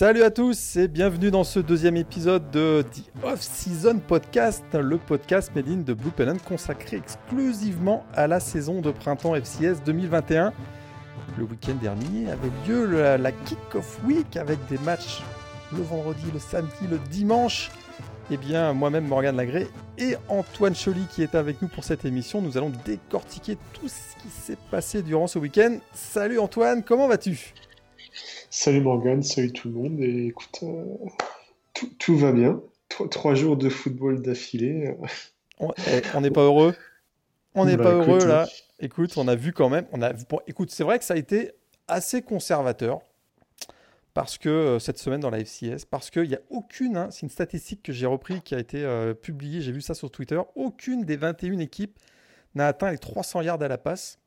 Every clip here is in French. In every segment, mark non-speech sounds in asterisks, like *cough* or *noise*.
Salut à tous et bienvenue dans ce deuxième épisode de The Off-Season Podcast, le podcast made in de Blue Pennon consacré exclusivement à la saison de printemps FCS 2021. Le week-end dernier avait lieu la, la Kick-Off Week avec des matchs le vendredi, le samedi, le dimanche. Eh bien, moi-même, Morgane Lagré et Antoine Choly qui est avec nous pour cette émission, nous allons décortiquer tout ce qui s'est passé durant ce week-end. Salut Antoine, comment vas-tu? Salut Morgane, salut tout le monde. Et écoute, euh, tout, tout va bien. Trois, trois jours de football d'affilée. On eh, on n'est pas heureux On n'est Bah, pas écoute, heureux là. oui. Écoute, on a vu quand même. On a, bon, écoute, c'est vrai que ça a été assez conservateur parce que euh, cette semaine dans la FCS, parce qu'il n'y a aucune, hein, c'est une statistique que j'ai repris qui a été euh, publiée, j'ai vu ça sur Twitter, aucune des 21 équipes n'a atteint les 300 yards à la passe.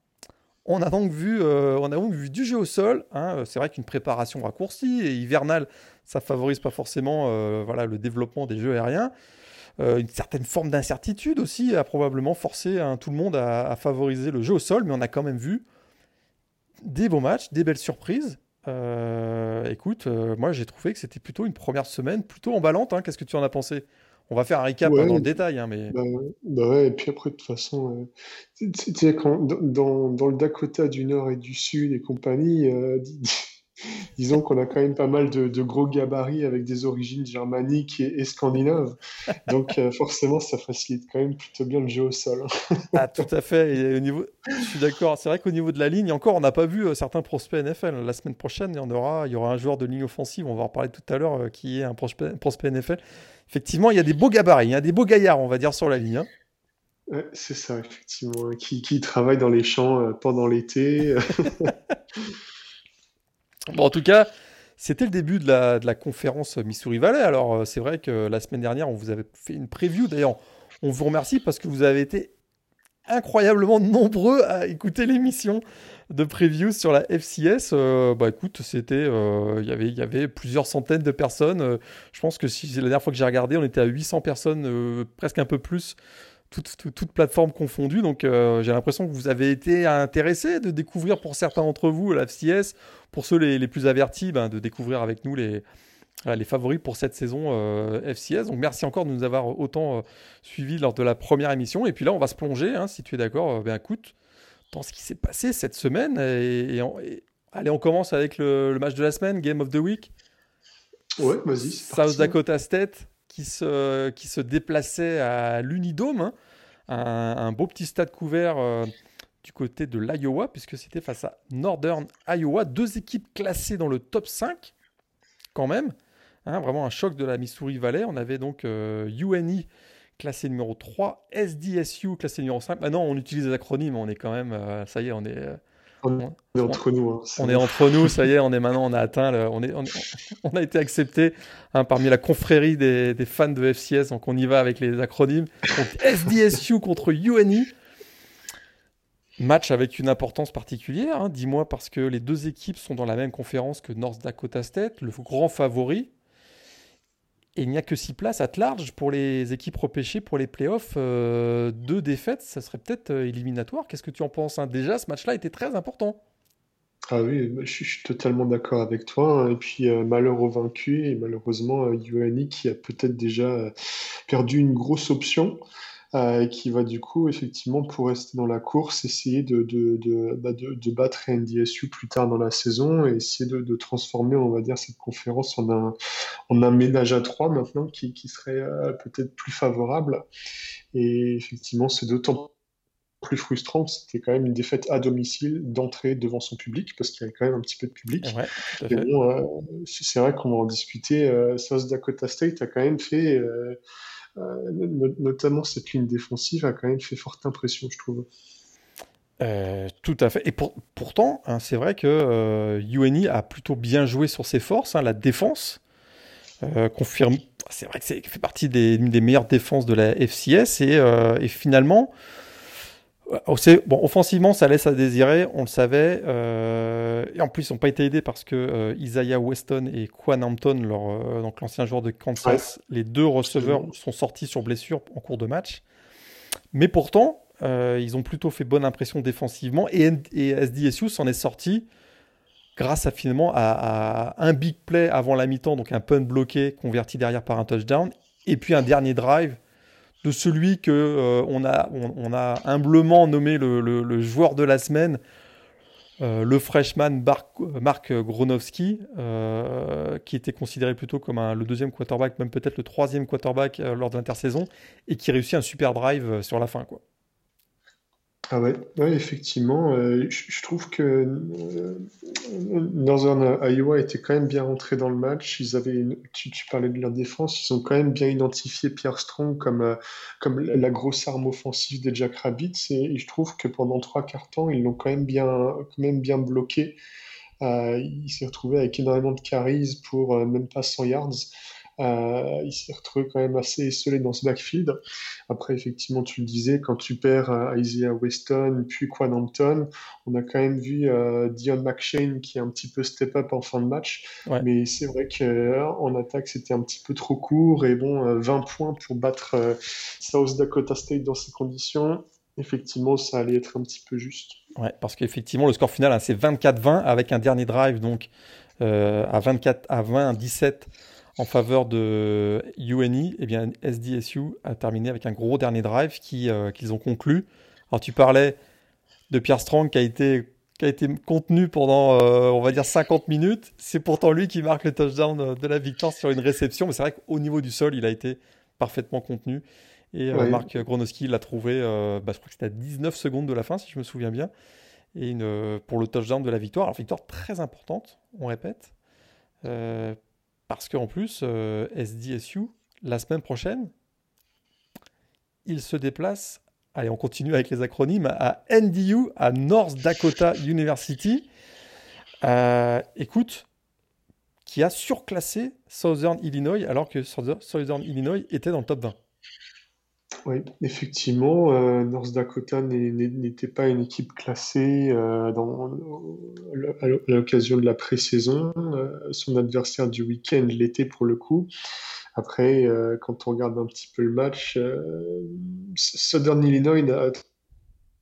On a donc vu, euh, on a donc vu du jeu au sol. hein. Euh, C'est vrai qu'une préparation raccourcie et hivernale, ça favorise pas forcément euh, voilà, le développement des jeux aériens. Une certaine forme d'incertitude aussi a probablement forcé hein, tout le monde à, favoriser le jeu au sol, mais on a quand même vu des beaux matchs, des belles surprises. Écoute, moi j'ai trouvé que c'était plutôt une première semaine plutôt emballante. hein. Qu'est-ce que tu en as pensé? On va faire un recap Ouais. hein, dans le détail, hein, mais Bah, bah ouais, et puis après, de toute façon, euh, quand, dans, dans- le Dakota du Nord et du Sud et compagnie, euh, *laughs* disons qu'on a quand même pas mal de, de gros gabarits avec des origines germaniques et, et scandinaves. Donc euh, forcément, ça facilite quand même plutôt bien le jeu au sol. Ah, tout à fait. Et au niveau, je suis d'accord. C'est vrai qu'au niveau de la ligne, encore, on n'a pas vu euh, certains prospects NFL. La semaine prochaine, il y en aura, il y aura un joueur de ligne offensive. On va en reparler tout à l'heure, euh, qui est un prospect, prospect NFL. Effectivement, il y a des beaux gabarits, il y a des beaux gaillards, on va dire, sur la ligne. hein. Ouais, c'est ça, effectivement, hein, qui, qui travaille dans les champs pendant l'été. *laughs* En tout cas, c'était le début de la, conférence Missouri Valley. Alors, euh, c'est vrai que la semaine dernière, on vous avait fait une preview. D'ailleurs, on vous remercie parce que vous avez été incroyablement nombreux à écouter l'émission de preview sur la FCS. Euh, bah écoute, c'était, euh, il y avait, plusieurs centaines de personnes. Je pense que si la dernière fois que j'ai regardé, on était à 800 personnes, presque un peu plus, toutes, toutes, toutes plateformes confondues. Donc euh, j'ai l'impression que vous avez été intéressés de découvrir pour certains d'entre vous la FCS, pour ceux les, les plus avertis, ben, de découvrir avec nous les, les favoris pour cette saison euh, FCS. Donc merci encore de nous avoir autant euh, suivis lors de la première émission. Et puis là, on va se plonger, hein, si tu es d'accord. euh, ben écoute, dans ce qui s'est passé cette semaine. Et, et on- et- allez, on commence avec le, le match de la semaine, Game of the Week. Ouais, vas-y, c'est parti. South Dakota State qui se, qui déplaçait à l'Unidome, hein, un, beau petit stade couvert euh, du côté de l'Iowa, puisque c'était face à Northern Iowa, deux équipes classées dans le top 5, quand même. Hein, vraiment un choc de la Missouri Valley. On avait donc euh, UNI classé numéro 3, SDSU classé numéro 5. Maintenant, on utilise les acronymes, on est quand même, euh, ça y est, on est, euh, On on- est entre nous. hein, on est entre nous, ça y est, on est maintenant, on a atteint, le- on, est, on, est- on a été accepté hein, parmi la confrérie des, des fans de FCS, donc on y va avec les acronymes. Donc SDSU contre UNI. Match avec une importance particulière, hein, dis-moi, parce que les deux équipes sont dans la même conférence que North Dakota State, le grand favori. Et il n'y a que six places à large pour les équipes repêchées pour les playoffs. Euh, deux défaites, ça serait peut-être euh, éliminatoire. Qu'est-ce que tu en penses hein? Déjà, ce match-là était très important. Ah oui, bah, je suis, totalement d'accord avec toi. hein. Et puis, euh, malheur au vaincu, et malheureusement, euh, qui a peut-être déjà perdu une grosse option, et qui va du coup, effectivement, pour rester dans la course, essayer de, de, de, bah, de, battre NDSU plus tard dans la saison et essayer de, transformer, on va dire, cette conférence en un, en un ménage à trois maintenant qui, qui serait euh, peut-être plus favorable. Et effectivement, c'est d'autant plus frustrant que c'était quand même une défaite à domicile d'entrée devant son public, parce qu'il y avait quand même un petit peu de public. Ouais, bon, euh, c'est vrai qu'on va en discuter. Euh, South Dakota State a quand même fait, euh, euh, notamment cette ligne défensive a quand même fait forte impression, je trouve. Euh, tout à fait. Et pour- pourtant, hein, c'est vrai que euh, UNI a plutôt bien joué sur ses forces. hein, la défense euh, confirme. C'est vrai que c'est fait partie des, une des meilleures défenses de la FCS. Et, euh, et finalement, euh, bon, offensivement, ça laisse à désirer. On le savait. euh, et en plus, ils n'ont pas été aidés parce que euh, Isaiah Weston et Quan Hampton, leur, euh, donc l'ancien joueur de Kansas, les deux receveurs sont sortis sur blessure en cours de match. Mais pourtant, euh, ils ont plutôt fait bonne impression défensivement et, et SDSU s'en est sorti grâce à finalement à, un big play avant la mi-temps, donc un punt bloqué converti derrière par un touchdown, et puis un dernier drive de celui que euh, on, a, humblement nommé le, joueur de la semaine, euh, le freshman Mark Gronowski, euh, qui était considéré plutôt comme le deuxième quarterback, même peut-être le troisième quarterback lors de l'intersaison, et qui réussit un super drive sur la fin. Ah ouais, ouais, effectivement, euh, je, trouve que euh, Northern Iowa était quand même bien rentré dans le match. Ils avaient, tu, parlais de leur défense, ils ont quand même bien identifié Pierre Strong comme, euh, comme la grosse arme offensive des Jack Rabbits. Et, je trouve que pendant trois quarts temps, ils l'ont quand même bien, quand même bien bloqué. il s'est retrouvé avec énormément de carries pour même pas 100 yards. Euh, il s'est retrouvé quand même assez isolé dans ce backfield. Après, effectivement, tu le disais, quand tu perds euh, Isaiah Weston, puis Quan Hampton, on a quand même vu euh, Dion McShane qui est un petit peu step up en fin de match. Mais c'est vrai qu'en attaque, c'était un petit peu trop court. Et bon, 20 points pour battre South Dakota State dans ces conditions effectivement, ça allait être un petit peu juste. Ouais, parce qu'effectivement, le score final, hein, c'est 24-20 avec un dernier drive donc à 24 à 20, 17 en faveur de UNI, eh bien, SDSU a terminé avec un gros dernier drive euh, qu'ils ont conclu. Alors tu parlais de Pierre Strong qui a été, qui a été contenu pendant, euh, on va dire, 50 minutes. C'est pourtant lui qui marque le touchdown de la victoire sur une réception. Mais c'est vrai qu'au niveau du sol, il a été parfaitement contenu. Et euh, Marc Gronowski l'a trouvé, bah, je crois que c'était à 19 secondes de la fin, si je me souviens bien. Et une, pour le touchdown de la victoire. Alors victoire très importante, on répète. Parce qu'en plus, euh, SDSU, la semaine prochaine, il se déplace, allez, on continue avec les acronymes, à NDU, à North Dakota University. Euh, écoute, qui a surclassé Southern Illinois alors que Southern Illinois était dans le top 20. Oui, effectivement, euh, North Dakota n'était pas une équipe classée euh, à l'occasion de la pré-saison. Euh, son adversaire du week-end l'était pour le coup. Après, quand on regarde un petit peu le match, Southern Illinois a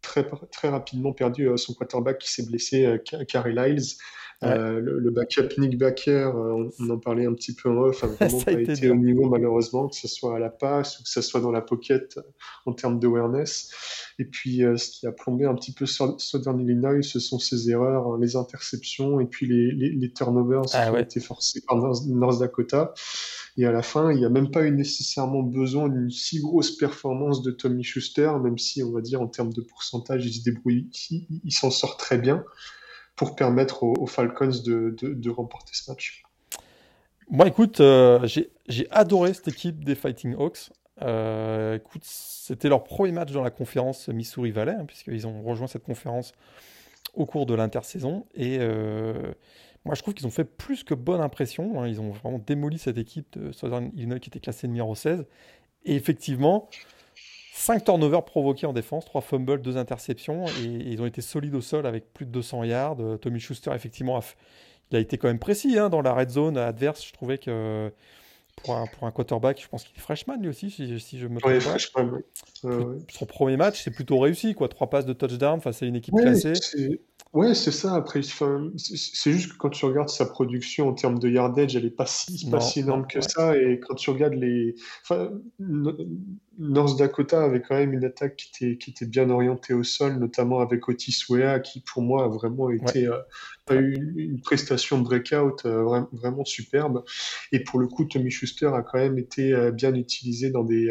très, très rapidement perdu son quarterback qui s'est blessé, Carey Lyles. Euh, le, backup Nick Baker, euh, on, en parlait un petit peu en off, a *laughs* vraiment pas été, au niveau malheureusement, que ce soit à la passe ou que ce soit dans la pocket euh, en termes d'awareness. Et puis ce qui a plombé un petit peu Southern Illinois, ce sont ses erreurs, hein, les interceptions et puis les, les, turnovers ah qui ont été forcés par North Dakota. Et à la fin, il n'y a même pas eu nécessairement besoin d'une si grosse performance de Tommy Schuster, même si on va dire en termes de pourcentage, il se débrouille, il s'en sort très bien pour permettre aux, Falcons de, remporter ce match. Moi, écoute, euh, j'ai adoré cette équipe des Fighting Hawks. Euh, écoute, c'était leur premier match dans la conférence Missouri Valley, hein, puisqu'ils ont rejoint cette conférence au cours de l'intersaison. Et euh, moi, je trouve qu'ils ont fait plus que bonne impression. Hein. Ils ont vraiment démoli cette équipe de Southern Illinois qui était classée numéro 16. Et effectivement, 5 turnovers provoqués en défense, 3 fumbles, 2 interceptions, et, ils ont été solides au sol avec plus de 200 yards. Euh, Tommy Schuster, effectivement, il a été quand même précis hein, dans la red zone adverse. Je trouvais que pour un, pour un quarterback, je pense qu'il est freshman lui aussi, si, si je me trompe pas. Son premier match, c'est plutôt réussi, quoi. Trois passes de touchdown face à une équipe classée. Ouais, c'est ça. Après, c'est juste que quand tu regardes sa production en termes de yardage, elle est pas si, pas si énorme que ça. Et quand tu regardes les. Enfin, North Dakota avait quand même une attaque qui était, qui était bien orientée au sol, notamment avec Otis Wea, qui pour moi a vraiment été. Euh, a eu une, prestation breakout euh, vraiment superbe. Et pour le coup, Tommy Schuster a quand même été euh, bien utilisé dans des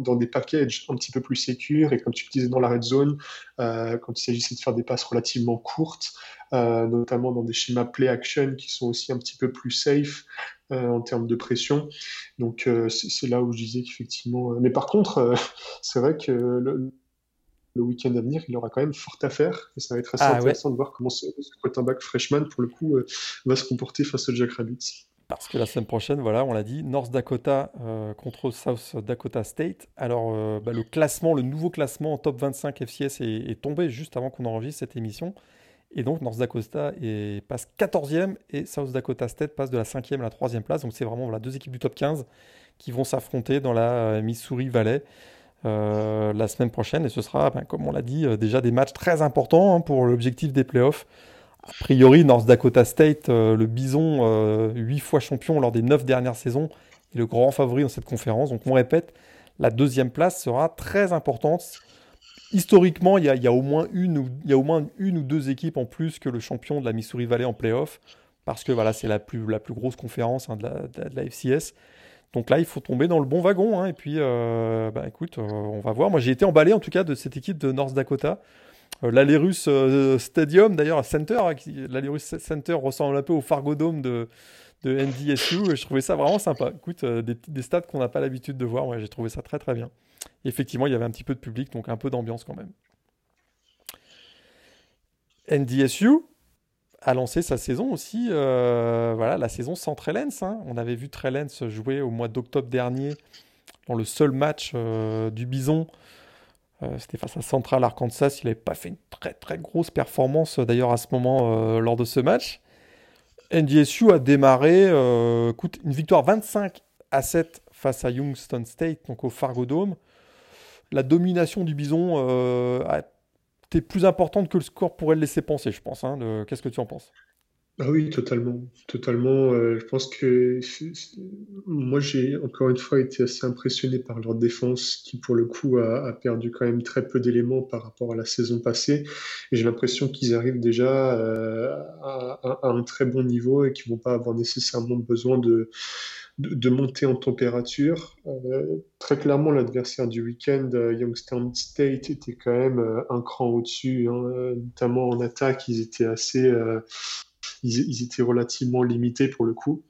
dans, des packages un petit peu plus sécures et comme tu le disais dans la red zone, euh, quand il s'agissait de faire des passes relativement courtes, euh, notamment dans des schémas play action qui sont aussi un petit peu plus safe euh, en termes de pression. Donc c'est là où je disais qu'effectivement. Mais par contre, *laughs* c'est vrai que le, week-end à venir, il aura quand même fort à faire et ça va être assez ah intéressant de voir comment ce, ce quarterback freshman, pour le coup, va se comporter face au Jack Rabbits. Parce que la semaine prochaine, voilà, on l'a dit, North Dakota euh, contre South Dakota State. Alors, euh, bah, le classement, le nouveau classement en top 25 FCS est, tombé juste avant qu'on enregistre cette émission. Et donc, North Dakota passe 14e et South Dakota State passe de la 5e à la 3e place. Donc, c'est vraiment voilà, deux équipes du top 15 qui vont s'affronter dans la euh, Missouri Valley la semaine prochaine. Et ce sera, ben, comme on l'a dit, déjà des matchs très importants hein, pour l'objectif des playoffs A priori, North Dakota State, le Bison, 8 fois champion lors des 9 dernières saisons, est le grand favori dans cette conférence. Donc on répète, la deuxième place sera très importante. Historiquement, il y a, au moins une ou, y a au moins une ou deux équipes en plus que le champion de la Missouri Valley en playoff, parce que voilà, c'est la plus, la plus grosse conférence hein, de, la, FCS. Donc là, il faut tomber dans le bon wagon. Hein, et puis, euh, bah, écoute, euh, on va voir. Moi, j'ai été emballé en tout cas de cette équipe de North Dakota. Euh, L'Alerus Stadium, d'ailleurs, Center, hein, l'Alerus Center ressemble un peu au Fargo Dome de, de NDSU. je trouvais ça vraiment sympa. Écoute, euh, des, des stats qu'on n'a pas l'habitude de voir. j'ai trouvé ça très très bien. effectivement, il y avait un petit peu de public, donc un peu d'ambiance quand même. NDSU a lancé sa saison aussi, euh, voilà, la saison sans Trellens. Hein. On avait vu Trellens jouer au mois d'octobre dernier dans le seul match euh, du Bison. C'était face à Central Arkansas. Il n'avait pas fait une très très grosse performance d'ailleurs à ce moment lors de ce match. NDSU a démarré, euh, une victoire 25 à 7 face à Youngstown State, donc au Fargo Dome. La domination du Bison euh, a plus importante que le score pourrait le laisser penser, je pense. Hein, qu'est-ce que tu en penses? Ah oui, totalement, totalement. Euh, je pense que moi j'ai encore une fois été assez impressionné par leur défense qui pour le coup a, perdu quand même très peu d'éléments par rapport à la saison passée. Et j'ai l'impression qu'ils arrivent déjà euh, à, un très bon niveau et qu'ils vont pas avoir nécessairement besoin de, de, monter en température. Euh, très clairement, l'adversaire du week-end, Youngstown State, était quand même un cran au-dessus, hein, notamment en attaque. Ils étaient assez ils, étaient relativement limités pour le coup.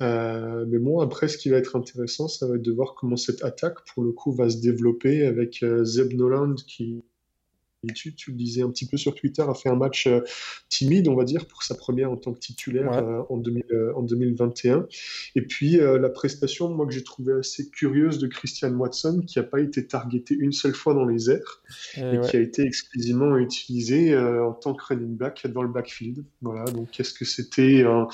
Euh, mais bon, après, ce qui va être intéressant, ça va être de voir comment cette attaque, pour le coup, va se développer avec euh, Zeb Noland qui, tu, tu, le disais un petit peu sur Twitter, a fait un match euh, timide, on va dire, pour sa première en tant que titulaire euh, en, euh, en, 2021. Et puis la prestation, moi, que j'ai trouvé assez curieuse de Christian Watson, qui n'a pas été targeté une seule fois dans les airs et, qui a été exclusivement utilisé en tant que running back dans le backfield. Voilà, donc est-ce que c'était un,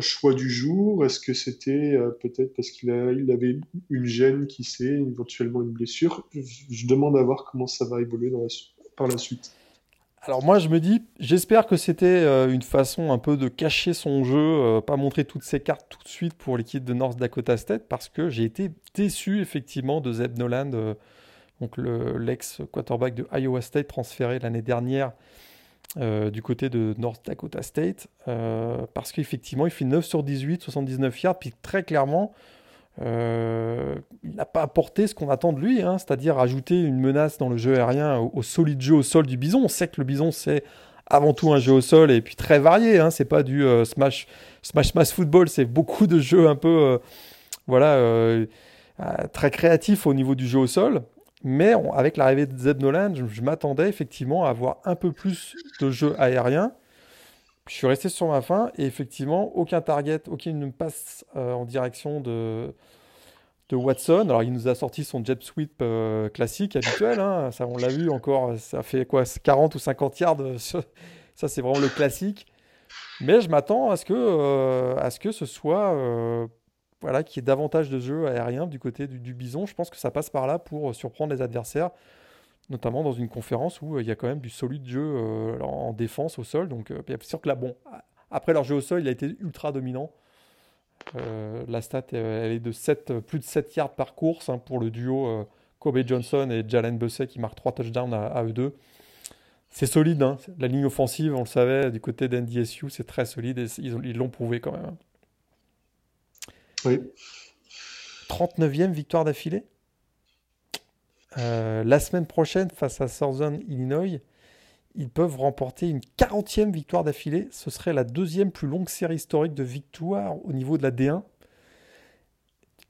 choix du jour? Est-ce que c'était peut-être parce qu'il il avait une gêne qui sait, éventuellement une blessure? Je, je demande à voir comment ça va évoluer dans la suite la suite. Alors moi je me dis, j'espère que c'était euh, une façon un peu de cacher son jeu, euh, pas montrer toutes ses cartes tout de suite pour l'équipe de North Dakota State, parce que j'ai été déçu effectivement de Zeb Noland, euh, donc l'ex quarterback de Iowa State transféré l'année dernière du côté de North Dakota State, parce qu'effectivement il fait 9 sur 18, 79 yards, puis très clairement euh, il n'a pas apporté ce qu'on attend de lui, hein, c'est-à-dire ajouter une menace dans le jeu aérien au, solide jeu au sol du bison. On sait que le bison, c'est avant tout un jeu au sol et puis très varié. Hein, c'est pas du euh, smash, smash smash football, c'est beaucoup de jeux un peu euh, voilà, très créatifs au niveau du jeu au sol. Mais avec l'arrivée de Zeb Nolan, je m'attendais effectivement à avoir un peu plus de jeu aérien. Je suis resté sur ma fin et effectivement, aucun target, aucune passe euh, en direction de, Watson. Alors, il nous a sorti son jet sweep euh, classique, habituel. Hein. Ça, on l'a vu encore, ça fait quoi 40 ou 50 yards. Euh, ça, c'est vraiment le classique. Mais je m'attends à, ce que, à ce que ce soit. voilà, qu'il y ait davantage de jeux aériens du côté du, du, bison. Je pense que ça passe par là pour surprendre les adversaires notamment dans une conférence où euh, il y a quand même du solide jeu euh, en défense au sol. Donc, euh, sûr que là, bon, après leur jeu au sol, il a été ultra dominant. la stat, elle est de 7, plus de 7 yards par course hein, pour le duo Kobe Johnson et Jalen Bussey qui marquent 3 touchdowns à, eux deux. C'est solide, hein. la ligne offensive, on le savait, du côté d'NDSU, c'est très solide et ils l'ont prouvé quand même. Hein. Oui. 39e victoire d'affilée? Euh, la semaine prochaine, face à Southern Illinois, ils peuvent remporter une 40e victoire d'affilée. Ce serait la deuxième plus longue série historique de victoires au niveau de la D1.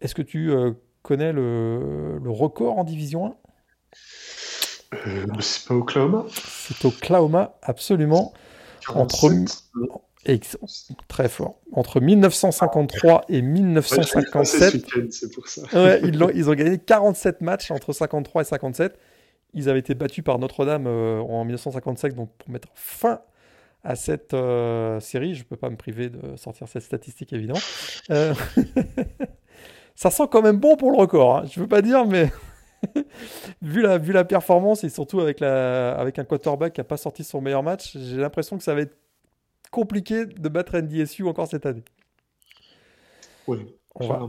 Est-ce que tu euh, connais le, record en Division 1 euh, C'est pas Oklahoma? C'est Oklahoma, absolument. Entre, très fort. Entre 1953 et 1957, *laughs* ils, ont, ils, ont, gagné 47 matchs entre 53 et 57. Ils avaient été battus par Notre-Dame euh, en 1955, donc pour mettre fin à cette euh, série, je ne peux pas me priver de sortir cette statistique évidemment. Euh, *laughs* ça sent quand même bon pour le record, hein. je ne veux pas dire, mais *laughs* vu, la, vu la performance et surtout avec, la, avec un quarterback qui n'a pas sorti son meilleur match, j'ai l'impression que ça va être compliqué de battre NDSU encore cette année. Oui, on va,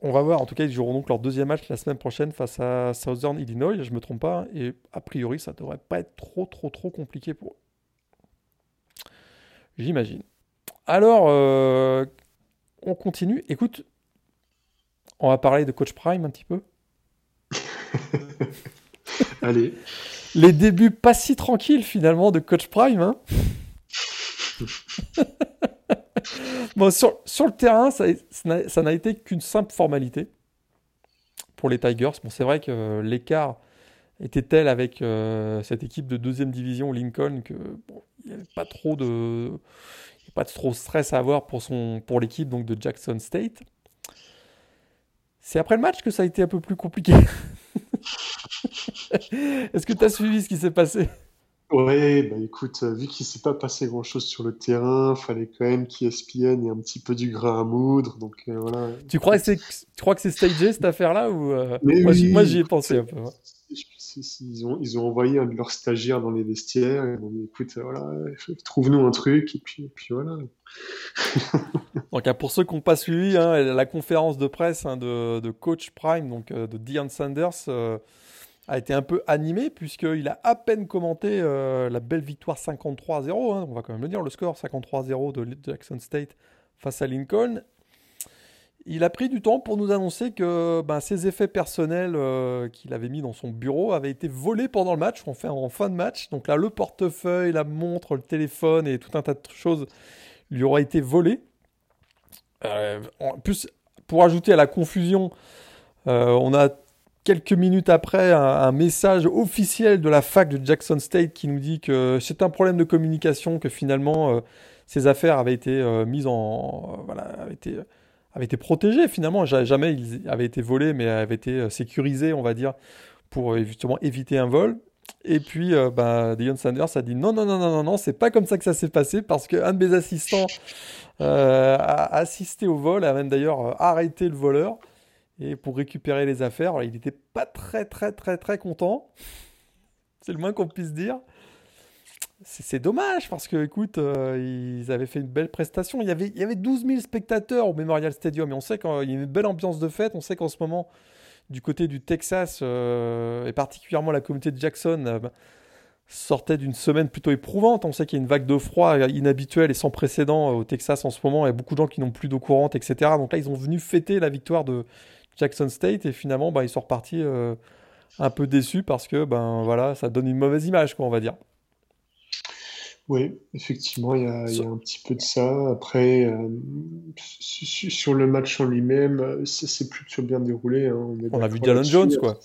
on va, voir. En tout cas, ils joueront donc leur deuxième match la semaine prochaine face à Southern Illinois, je me trompe pas. Et a priori, ça devrait pas être trop, trop, trop compliqué pour eux. J'imagine. Alors, euh, on continue. Écoute, on va parler de Coach Prime un petit peu. *laughs* Allez. Les débuts pas si tranquilles finalement de Coach Prime. Hein *laughs* bon, sur, le terrain, ça n'a été qu'une simple formalité pour les Tigers. Bon, c'est vrai que l'écart était tel avec euh, cette équipe de deuxième division Lincoln que n'y avait pas trop de pas de trop stress à avoir pour son pour l'équipe donc de Jackson State. C'est après le match que ça a été un peu plus compliqué. *laughs* Est-ce que tu as suivi ce qui s'est passé? Ouais, bah écoute, vu qu'il s'est pas passé grand-chose sur le terrain, fallait quand même qu'ESPN ait un petit peu du grain à moudre, donc euh, voilà. Tu crois que c'est, tu crois que c'est stagé cette affaire-là ou euh, Moi, j'y ai pensé un peu. Ils ont, ils ont envoyé un de leurs stagiaires dans les vestiaires et ils ont dit écoute, voilà, trouve-nous un truc et puis, et puis voilà. *laughs* donc pour ceux qui n'ont pas suivi hein, la conférence de presse hein, de, de, coach Prime, donc euh, de Dion Sanders a été un peu animé puisqu'il a à peine commenté euh, la belle victoire 53-0, hein, on va quand même le dire, le score 53-0 de Jackson State face à Lincoln. Il a pris du temps pour nous annoncer que ben, ses effets personnels euh, qu'il avait mis dans son bureau avaient été volés pendant le match, fait en fin de match. Donc là, le portefeuille, la montre, le téléphone et tout un tas de choses lui auraient été volés. Euh, en plus, pour ajouter à la confusion, on a quelques minutes après un, message officiel de la fac de Jackson State qui nous dit que c'est un problème de communication, que finalement euh, ces affaires avaient été euh, mises en. Euh, voilà, avaient été, protégées finalement. Jamais ils avaient été volés, mais avaient été sécurisés, on va dire, pour justement éviter un vol. Et puis, bah, Sanders a dit non, non, non, non, non, non, c'est pas comme ça que ça s'est passé parce qu'un de mes assistants a assisté au vol, a même d'ailleurs arrêté le voleur et pour récupérer les affaires. il n'était pas très très très très content. C'est le moins qu'on puisse dire. C'est dommage parce que, écoute, euh, ils avaient fait une belle prestation. Il y, avait, il y avait 12 000 spectateurs au Memorial Stadium et on sait qu'il y a une belle ambiance de fête. On sait qu'en ce moment, du côté du Texas euh, et particulièrement la communauté de Jackson, euh, sortait d'une semaine plutôt éprouvante. On sait qu'il y a une vague de froid inhabituelle et sans précédent au Texas en ce moment. Il y a beaucoup de gens qui n'ont plus d'eau courante, etc. Donc là, ils ont venu fêter la victoire de, Jackson State et finalement bah, ils sont repartis euh, un peu déçus parce que ben voilà ça donne une mauvaise image quoi on va dire. Oui, effectivement, il y, a, un petit peu de ça. Après, euh, sur le match en lui-même, c'est plutôt bien déroulé. Hein. On, a vu Jalen Jones, quoi.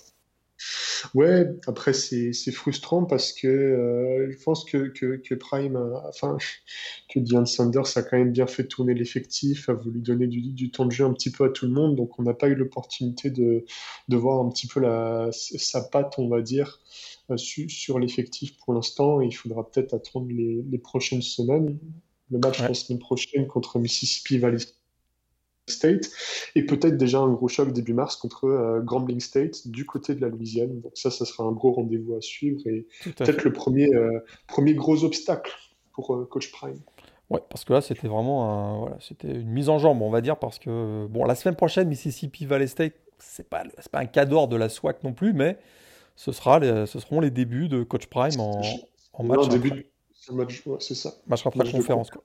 Ouais, après c'est frustrant parce que euh, je pense que, que, Prime, enfin *laughs* que Dion Sanders a quand même bien fait tourner l'effectif, a voulu donner du, du, temps de jeu un petit peu à tout le monde, donc on n'a pas eu l'opportunité de, de voir un petit peu la, sa patte, on va dire, euh, sur l'effectif pour l'instant. Il faudra peut-être attendre les, les, prochaines semaines. Le match la semaine prochaine contre Mississippi Valley State et peut-être déjà un gros choc début mars contre euh, Grambling State du côté de la Louisiane. Donc ça, ça sera un gros rendez-vous à suivre et peut-être le premier, euh, premier gros obstacle pour euh, Coach Prime. Ouais, parce que là, c'était vraiment voilà, c'était une mise en jambe, on va dire, parce que bon, la semaine prochaine, Mississippi Valley State, c'est pas, pas un cadeau de la SWAC non plus, mais ce, sera ce seront les débuts de Coach Prime en, en match. début match, c'est ça. Match après conférence. Quoi.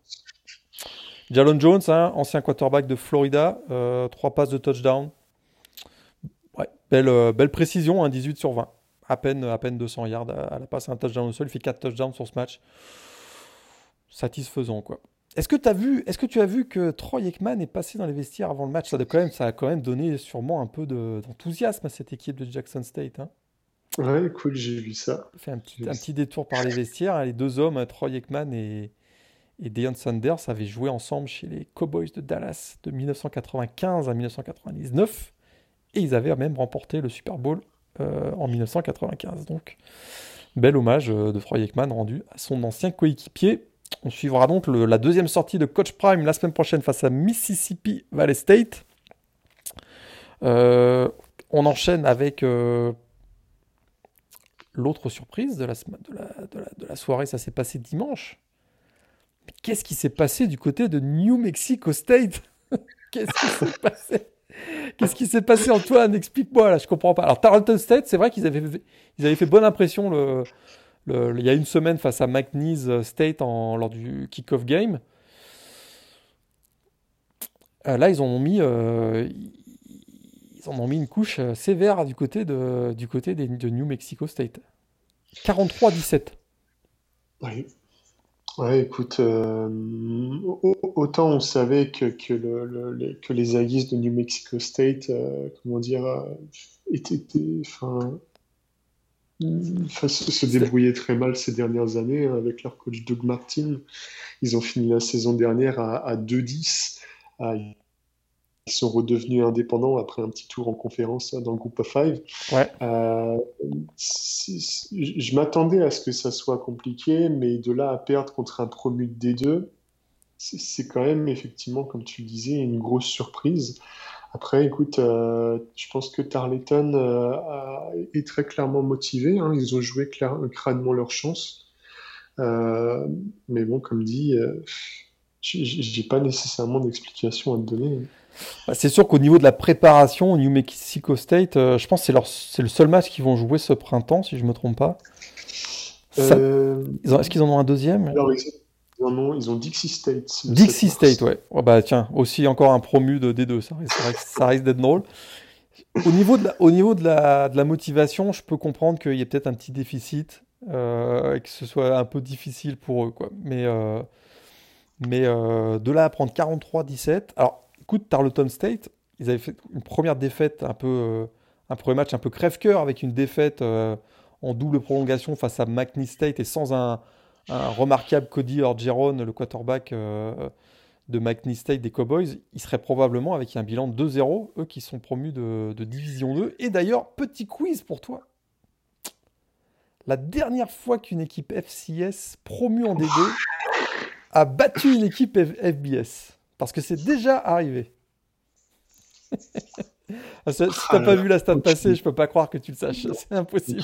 Jalon Jones, hein, ancien quarterback de Florida, euh, trois passes de touchdown. Ouais, belle, euh, belle précision, 18 hein, sur 20. À peine, à peine 200 yards à, la passe, un touchdown au sol. Il fait 4 touchdowns sur ce match. Satisfaisant, quoi. Est-ce que, as vu, est-ce que tu as vu que Troy Aikman est passé dans les vestiaires avant le match? Ça, a quand même, ça a quand même donné sûrement un peu d'enthousiasme à cette équipe de Jackson State. Hein ouais, cool, j'ai vu ça. Il fait un petit, un petit détour par les vestiaires. Les deux hommes, Troy Aikman et, et Deion Sanders avaient joué ensemble chez les Cowboys de Dallas de 1995 à 1999 et ils avaient même remporté le Super Bowl euh, en 1995. Donc, bel hommage euh, de Troy Aikman rendu à son ancien coéquipier. On suivra donc la deuxième sortie de Coach Prime la semaine prochaine face à Mississippi Valley State. Euh, on enchaîne avec l'autre surprise de la soirée, ça s'est passé dimanche Qu'est-ce qui s'est passé du côté de New Mexico State *laughs* Qu'est-ce qui s'est passé Qu'est-ce qui s'est passé, Antoine? Explique-moi, là, je comprends pas. Alors, Tarleton State, c'est vrai qu'ils avaient, ils avaient fait bonne impression le, il y a une semaine face à McNeese State en, lors du kick-off game. Euh, là, ils ont mis, euh, ils ont mis une couche euh, sévère du côté de, du côté de New Mexico State. 43-17. Oui. Ouais, écoute, autant on savait que, que, le, que les Aggies de New Mexico State, comment dire, étaient, enfin, se débrouillaient très mal ces dernières années hein, avec leur coach Doug Martin. Ils ont fini la saison dernière à, à 2-10. Ils sont redevenus indépendants après un petit tour en conférence dans le groupe of five. Ouais. Euh, je m'attendais à ce que ça soit compliqué, mais de là à perdre contre un promu de D2, c'est quand même effectivement, comme tu le disais, une grosse surprise. Après, écoute, euh, je pense que Tarleton euh, est très clairement motivé. Hein. Ils ont joué crânement leur chance. mais bon, comme dit, j'ai pas nécessairement d'explication à te donner. Bah, c'est sûr qu'au niveau de la préparation au New Mexico State, euh, je pense que c'est le seul match qu'ils vont jouer ce printemps, si je me trompe pas. Euh, est-ce qu'ils en ont un deuxième? ils, ont, ils ont Dixie State. Dixie State, ouais. Oh, bah tiens, aussi encore un promu de D2, ça, ça risque d'être drôle. Au niveau, de la, au niveau de, la, de la motivation, je peux comprendre qu'il y ait peut-être un petit déficit euh, et que ce soit un peu difficile pour eux. Quoi. Mais, mais de là à prendre 43-17, alors de Tarleton State, ils avaient fait une première défaite un peu, euh, un premier match un peu crève-cœur avec une défaite euh, en double prolongation face à McNeese State et sans un, remarquable Cody Orgeron, le quarterback euh, de McNeese State des Cowboys. Ils seraient probablement avec un bilan de 2-0, eux qui sont promus de, de Division 2. Et d'ailleurs, petit quiz pour toi. La dernière fois qu'une équipe FCS promue en D2 a battu une équipe FBS. Parce que c'est déjà arrivé. *laughs* Ah, si tu n'as pas vu la stade passée, je peux pas croire que tu le saches. C'est impossible.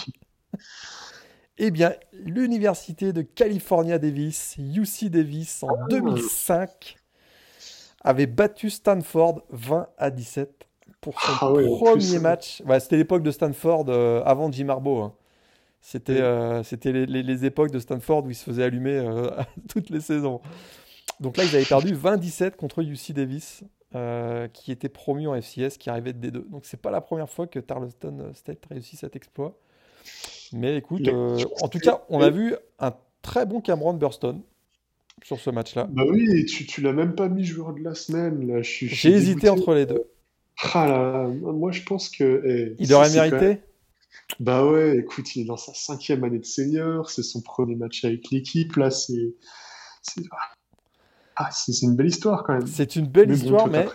*laughs* eh bien, l'université de California Davis, UC Davis, en 2005, avait battu Stanford 20 à 17 pour son ah premier match. c'était l'époque de Stanford euh, avant Jim Harbaugh. Hein. C'était euh, les, époques de Stanford où il se faisait allumer euh, *laughs* toutes les saisons. Donc là, ils avaient perdu 27 contre UC Davis, euh, qui était promu en FCS, qui arrivait de D2. Donc c'est pas la première fois que Tarleton State réussit cet exploit. Mais écoute, euh, en tout cas, on a vu un très bon Cameron Burston sur ce match-là. Bah oui, tu, tu l'as même pas mis joueur de la semaine. J'ai hésité entre les deux. Ah là, moi je pense que. Eh, il aurait mérité Bah ouais, écoute, il est dans sa cinquième année de senior, c'est son premier match avec l'équipe, là, c'est. Ah, c'est une belle histoire quand même. C'est une belle histoire, mais.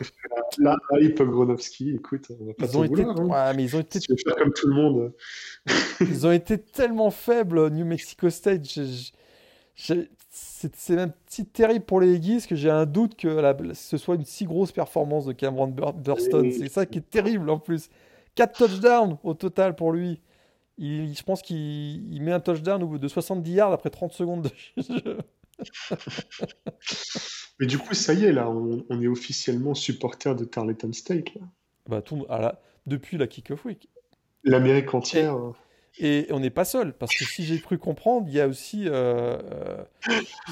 Là, Hype Gronowski, écoute, on va pas ils ont été... Vouloir, hein. ouais, mais ils ont été. faire comme tout le monde. ils ont été tellement faibles, New Mexico State. C'est même si terrible pour les Aggies que j'ai un doute que ce soit une si grosse performance de Cameron Burston. C'est ça qui est terrible en plus. 4 touchdowns au total pour lui. Il, je pense qu'il met un touchdown de 70 yards après 30 secondes de jeu. Mais du coup, ça y est, là, on, est officiellement supporter de Tarleton State. Là. Bah, tout, ah depuis la kick-off week. L'Amérique entière. Et, on n'est pas seul, parce que si j'ai cru comprendre, il y a aussi euh, euh,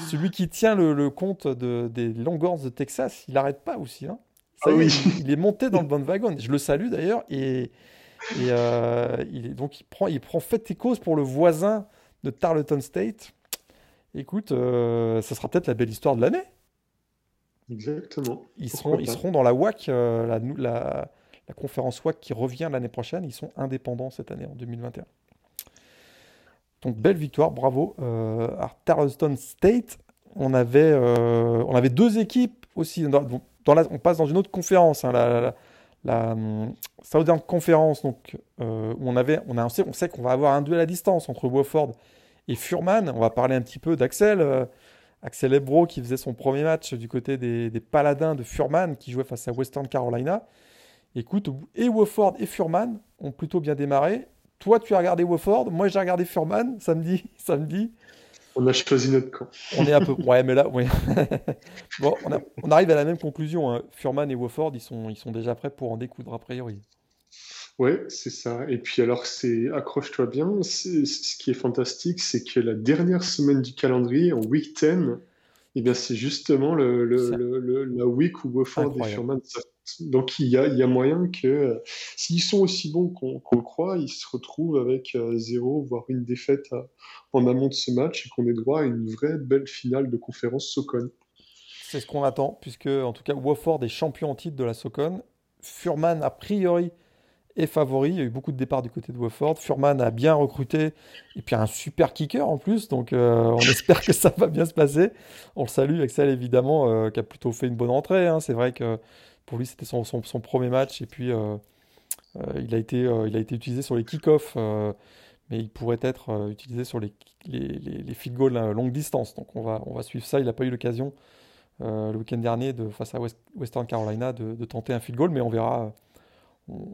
celui qui tient le, compte de, des Longhorns de Texas, il n'arrête pas aussi. Hein. Ah oui. il, est monté dans le bon wagon. Je le salue d'ailleurs. Et, et euh, il, donc il prend, il prend fait et cause pour le voisin de Tarleton State. Écoute, euh, ça sera peut-être la belle histoire de l'année. Exactement. Ils seront, ils seront dans la WAC, euh, la, la, la, conférence WAC qui revient l'année prochaine. Ils sont indépendants cette année, en 2021. Donc, belle victoire, bravo. Euh, à Tarleton State, on avait, on avait deux équipes aussi. Dans, la, on passe dans une autre conférence, hein, la, la, Southern Conference, donc, où on, avait, on, a, on sait, qu'on va avoir un duel à distance entre Wofford et Furman, on va parler un petit peu d'Axel. Euh, Axel Ebro qui faisait son premier match du côté des, Paladins de Furman qui jouait face à Western Carolina. Écoute, et Wofford et Furman ont plutôt bien démarré. Toi, tu as regardé Wofford, moi j'ai regardé Furman samedi. samedi. On a choisi notre camp. On est un peu. Ouais, mais là, oui. *laughs* bon, on, arrive à la même conclusion. Hein. Furman et Wofford, ils sont, ils sont déjà prêts pour en découdre a priori. Ouais, c'est ça. Et puis alors, c'est accroche-toi bien. Ce qui est fantastique, c'est que la dernière semaine du calendrier, en week 10, eh bien, c'est justement le, le, la week où Wofford et Furman donc il y a, il y a moyen que euh, s'ils sont aussi bons qu'on le croit, ils se retrouvent avec euh, zéro, voire une défaite euh, en amont de ce match et qu'on ait droit à une vraie belle finale de conférence Socon. C'est ce qu'on attend, puisque en tout cas Wofford est champion en titre de la Socon. Furman, a priori, est favori. Il y a eu beaucoup de départs du côté de Wofford. Furman a bien recruté et puis un super kicker en plus. Donc on espère que ça va bien se passer. On le salue, Axel évidemment, qui a plutôt fait une bonne entrée. Hein. C'est vrai que pour lui, c'était son, premier match et puis euh, euh, il, a été, euh, utilisé sur les kick-offs, mais il pourrait être utilisé sur les, field goals à longue distance. Donc on va, suivre ça. Il n'a pas eu l'occasion le week-end dernier de, face à Western Carolina de, tenter un field goal, mais on verra.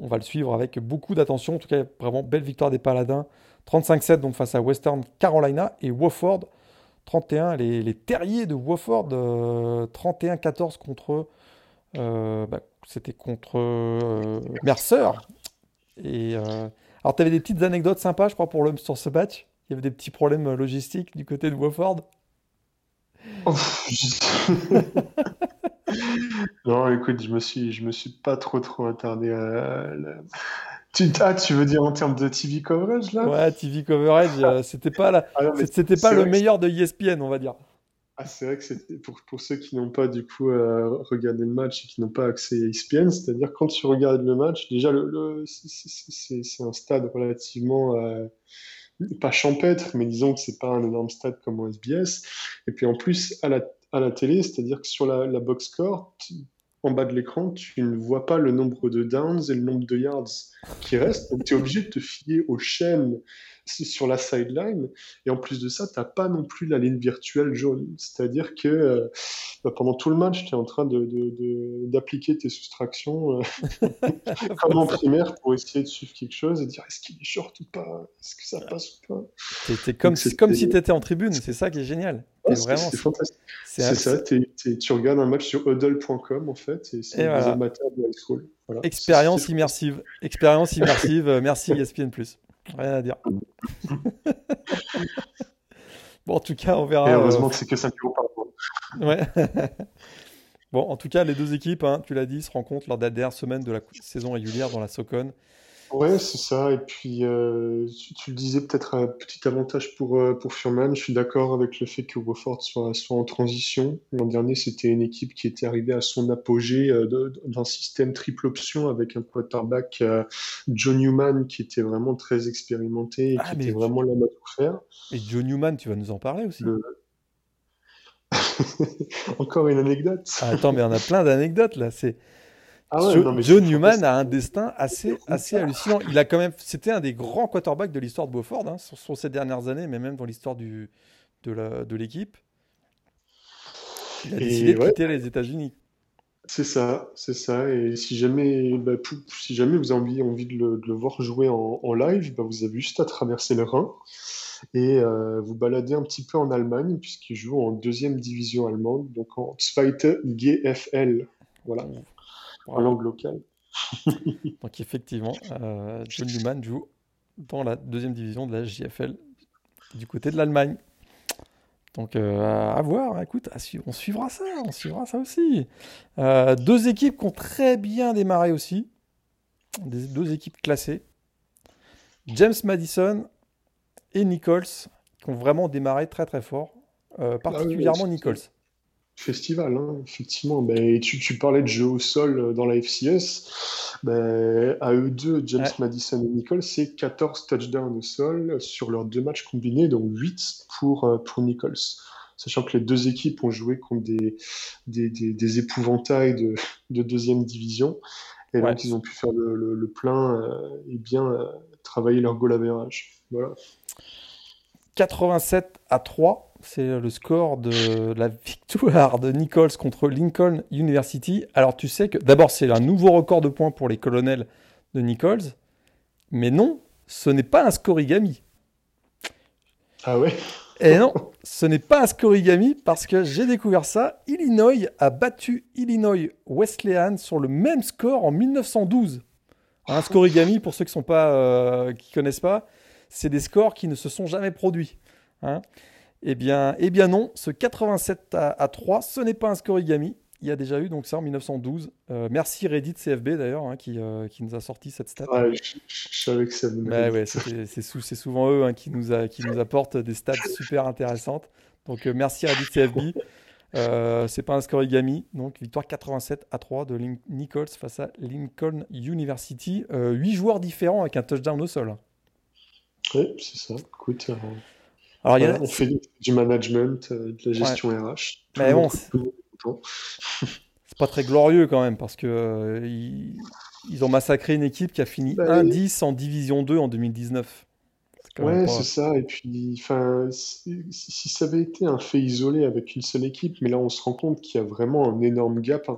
On, va le suivre avec beaucoup d'attention. En tout cas, vraiment belle victoire des Paladins. 35-7 donc face à Western Carolina et Wofford 31. Les, les terriers de Wofford 31-14 contre euh, bah, c'était contre euh, Mercer. Et, euh, alors, tu avais des petites anecdotes sympas, je crois, pour le, sur ce match? Il y avait des petits problèmes logistiques du côté de Wofford? *laughs* non, écoute, je me suis, je me suis pas trop trop attardé à. Tu, ah, tu veux dire en termes de TV coverage là? Ouais, TV coverage, c'était pas, la... Ah c'était pas le meilleur de ESPN, on va dire. Ah, c'est vrai que pour, pour ceux qui n'ont pas du coup euh, regardé le match et qui n'ont pas accès à ESPN, c'est-à-dire quand tu regardes le match, déjà le, c'est un stade relativement euh, pas champêtre, mais disons que c'est pas un énorme stade comme au SBS. Et puis en plus à la, à la télé, c'est-à-dire que sur la, la box en bas de l'écran, tu ne vois pas le nombre de downs et le nombre de yards qui restent. Donc tu es obligé de te fier aux chaînes *laughs* sur la sideline. Et en plus de ça, tu n'as pas non plus la ligne virtuelle jaune. C'est-à-dire que euh, bah, pendant tout le match, tu es en train d'appliquer de, de, tes soustractions euh, *laughs* comme en primaire pour essayer de suivre quelque chose et dire est-ce qu'il est short ou pas? Est-ce que ça passe ou pas? C'est comme, comme si tu étais en tribune, c'est ça qui est génial. c'est fantastique. C'est ça, tu regardes un match sur huddle.com en fait, et c'est des amateurs de high school. Expérience immersive. Expérience immersive, euh, merci *laughs* ESPN. Rien à dire. *laughs* bon, en tout cas, on verra. Et heureusement euh, que c'est que 5 euros par mois. Ouais. *laughs* bon, en tout cas, les deux équipes, hein, tu l'as dit, se rencontrent lors de la dernière semaine de la saison régulière dans la Socon. Ouais, c'est ça. Et puis, euh, tu, le disais peut-être un petit avantage pour, euh, pour Furman. Je suis d'accord avec le fait que Wofford soit, soit en transition. L'an dernier, c'était une équipe qui était arrivée à son apogée euh, d'un système triple option avec un quarterback, John Newman, qui était vraiment très expérimenté et ah, qui était vraiment là à tout faire. Et John Newman, tu vas nous en parler aussi. *laughs* Encore une anecdote. Ah, attends, mais on a plein d'anecdotes là. C'est ah Joe, Newman a un destin assez, assez hallucinant. Il a quand même, c'était un des grands quarterbacks de l'histoire de Beaufort hein, sur, ces dernières années, mais même dans l'histoire du, de l'équipe. il a décidé de quitter les États-Unis. C'est ça, c'est ça. Et si jamais, bah, si jamais vous avez envie, de, le, voir jouer en, live, bah, vous avez juste à traverser le Rhin et euh, vous balader un petit peu en Allemagne, puisqu'il joue en deuxième division allemande, donc en Zweite GFL. Voilà en langue locale. *laughs* Donc effectivement, euh, John Newman joue dans la deuxième division de la JFL du côté de l'Allemagne. Donc euh, à, voir, écoute, on suivra ça, on suivra ça aussi. Euh, deux équipes qui ont très bien démarré aussi, des, deux équipes classées. James Madison et Nichols qui ont vraiment démarré très très fort, ah particulièrement Nichols festival, hein, effectivement. Ben, tu, tu, parlais de jeu au sol euh, dans la FCS. Ben, à eux deux, James Madison et Nichols, c'est 14 touchdowns au sol sur leurs deux matchs combinés, donc 8 pour, euh, pour Nichols. Sachant que les deux équipes ont joué contre des, des, des, épouvantails de, de, deuxième division. Et donc, ils ont pu faire le, le, plein euh, et bien travailler leur goal average. Voilà. 87 à 3 c'est le score de la victoire de Nichols contre Lincoln University. Alors tu sais que d'abord c'est un nouveau record de points pour les colonels de Nichols, mais non, ce n'est pas un scorigami. Ah ouais? Et non, ce n'est pas un scorigami parce que j'ai découvert ça. Illinois a battu Illinois Wesleyan sur le même score en 1912. Un scorigami, pour ceux qui sont pas, euh, qui connaissent pas, c'est des scores qui ne se sont jamais produits. Hein. Eh bien, eh bien non, ce 87 à, 3, ce n'est pas un scorigami. Il y a déjà eu donc ça en 1912. Euh, merci Reddit CFB d'ailleurs hein, qui, euh, qui, nous a sorti cette stat. Ouais, je, savais que ça bah ouais, c'est souvent eux hein, qui, nous a, qui nous apportent des stats super intéressantes. Donc euh, merci Reddit CFB. c'est pas un scorigami, donc victoire 87 à 3 de Nichols face à Lincoln University. 8 joueurs différents avec un touchdown au sol. Oui, c'est ça. Écoute, Alors, y a... on fait du management, de la gestion RH. Mais bon, *laughs* c'est pas très glorieux quand même parce que euh, ils, ont massacré une équipe qui a fini 1-10 bah, en Division 2 en 2019. Ouais, c'est ça. Et puis, enfin, si, si, ça avait été un fait isolé avec une seule équipe, mais là, on se rend compte qu'il y a vraiment un énorme gap.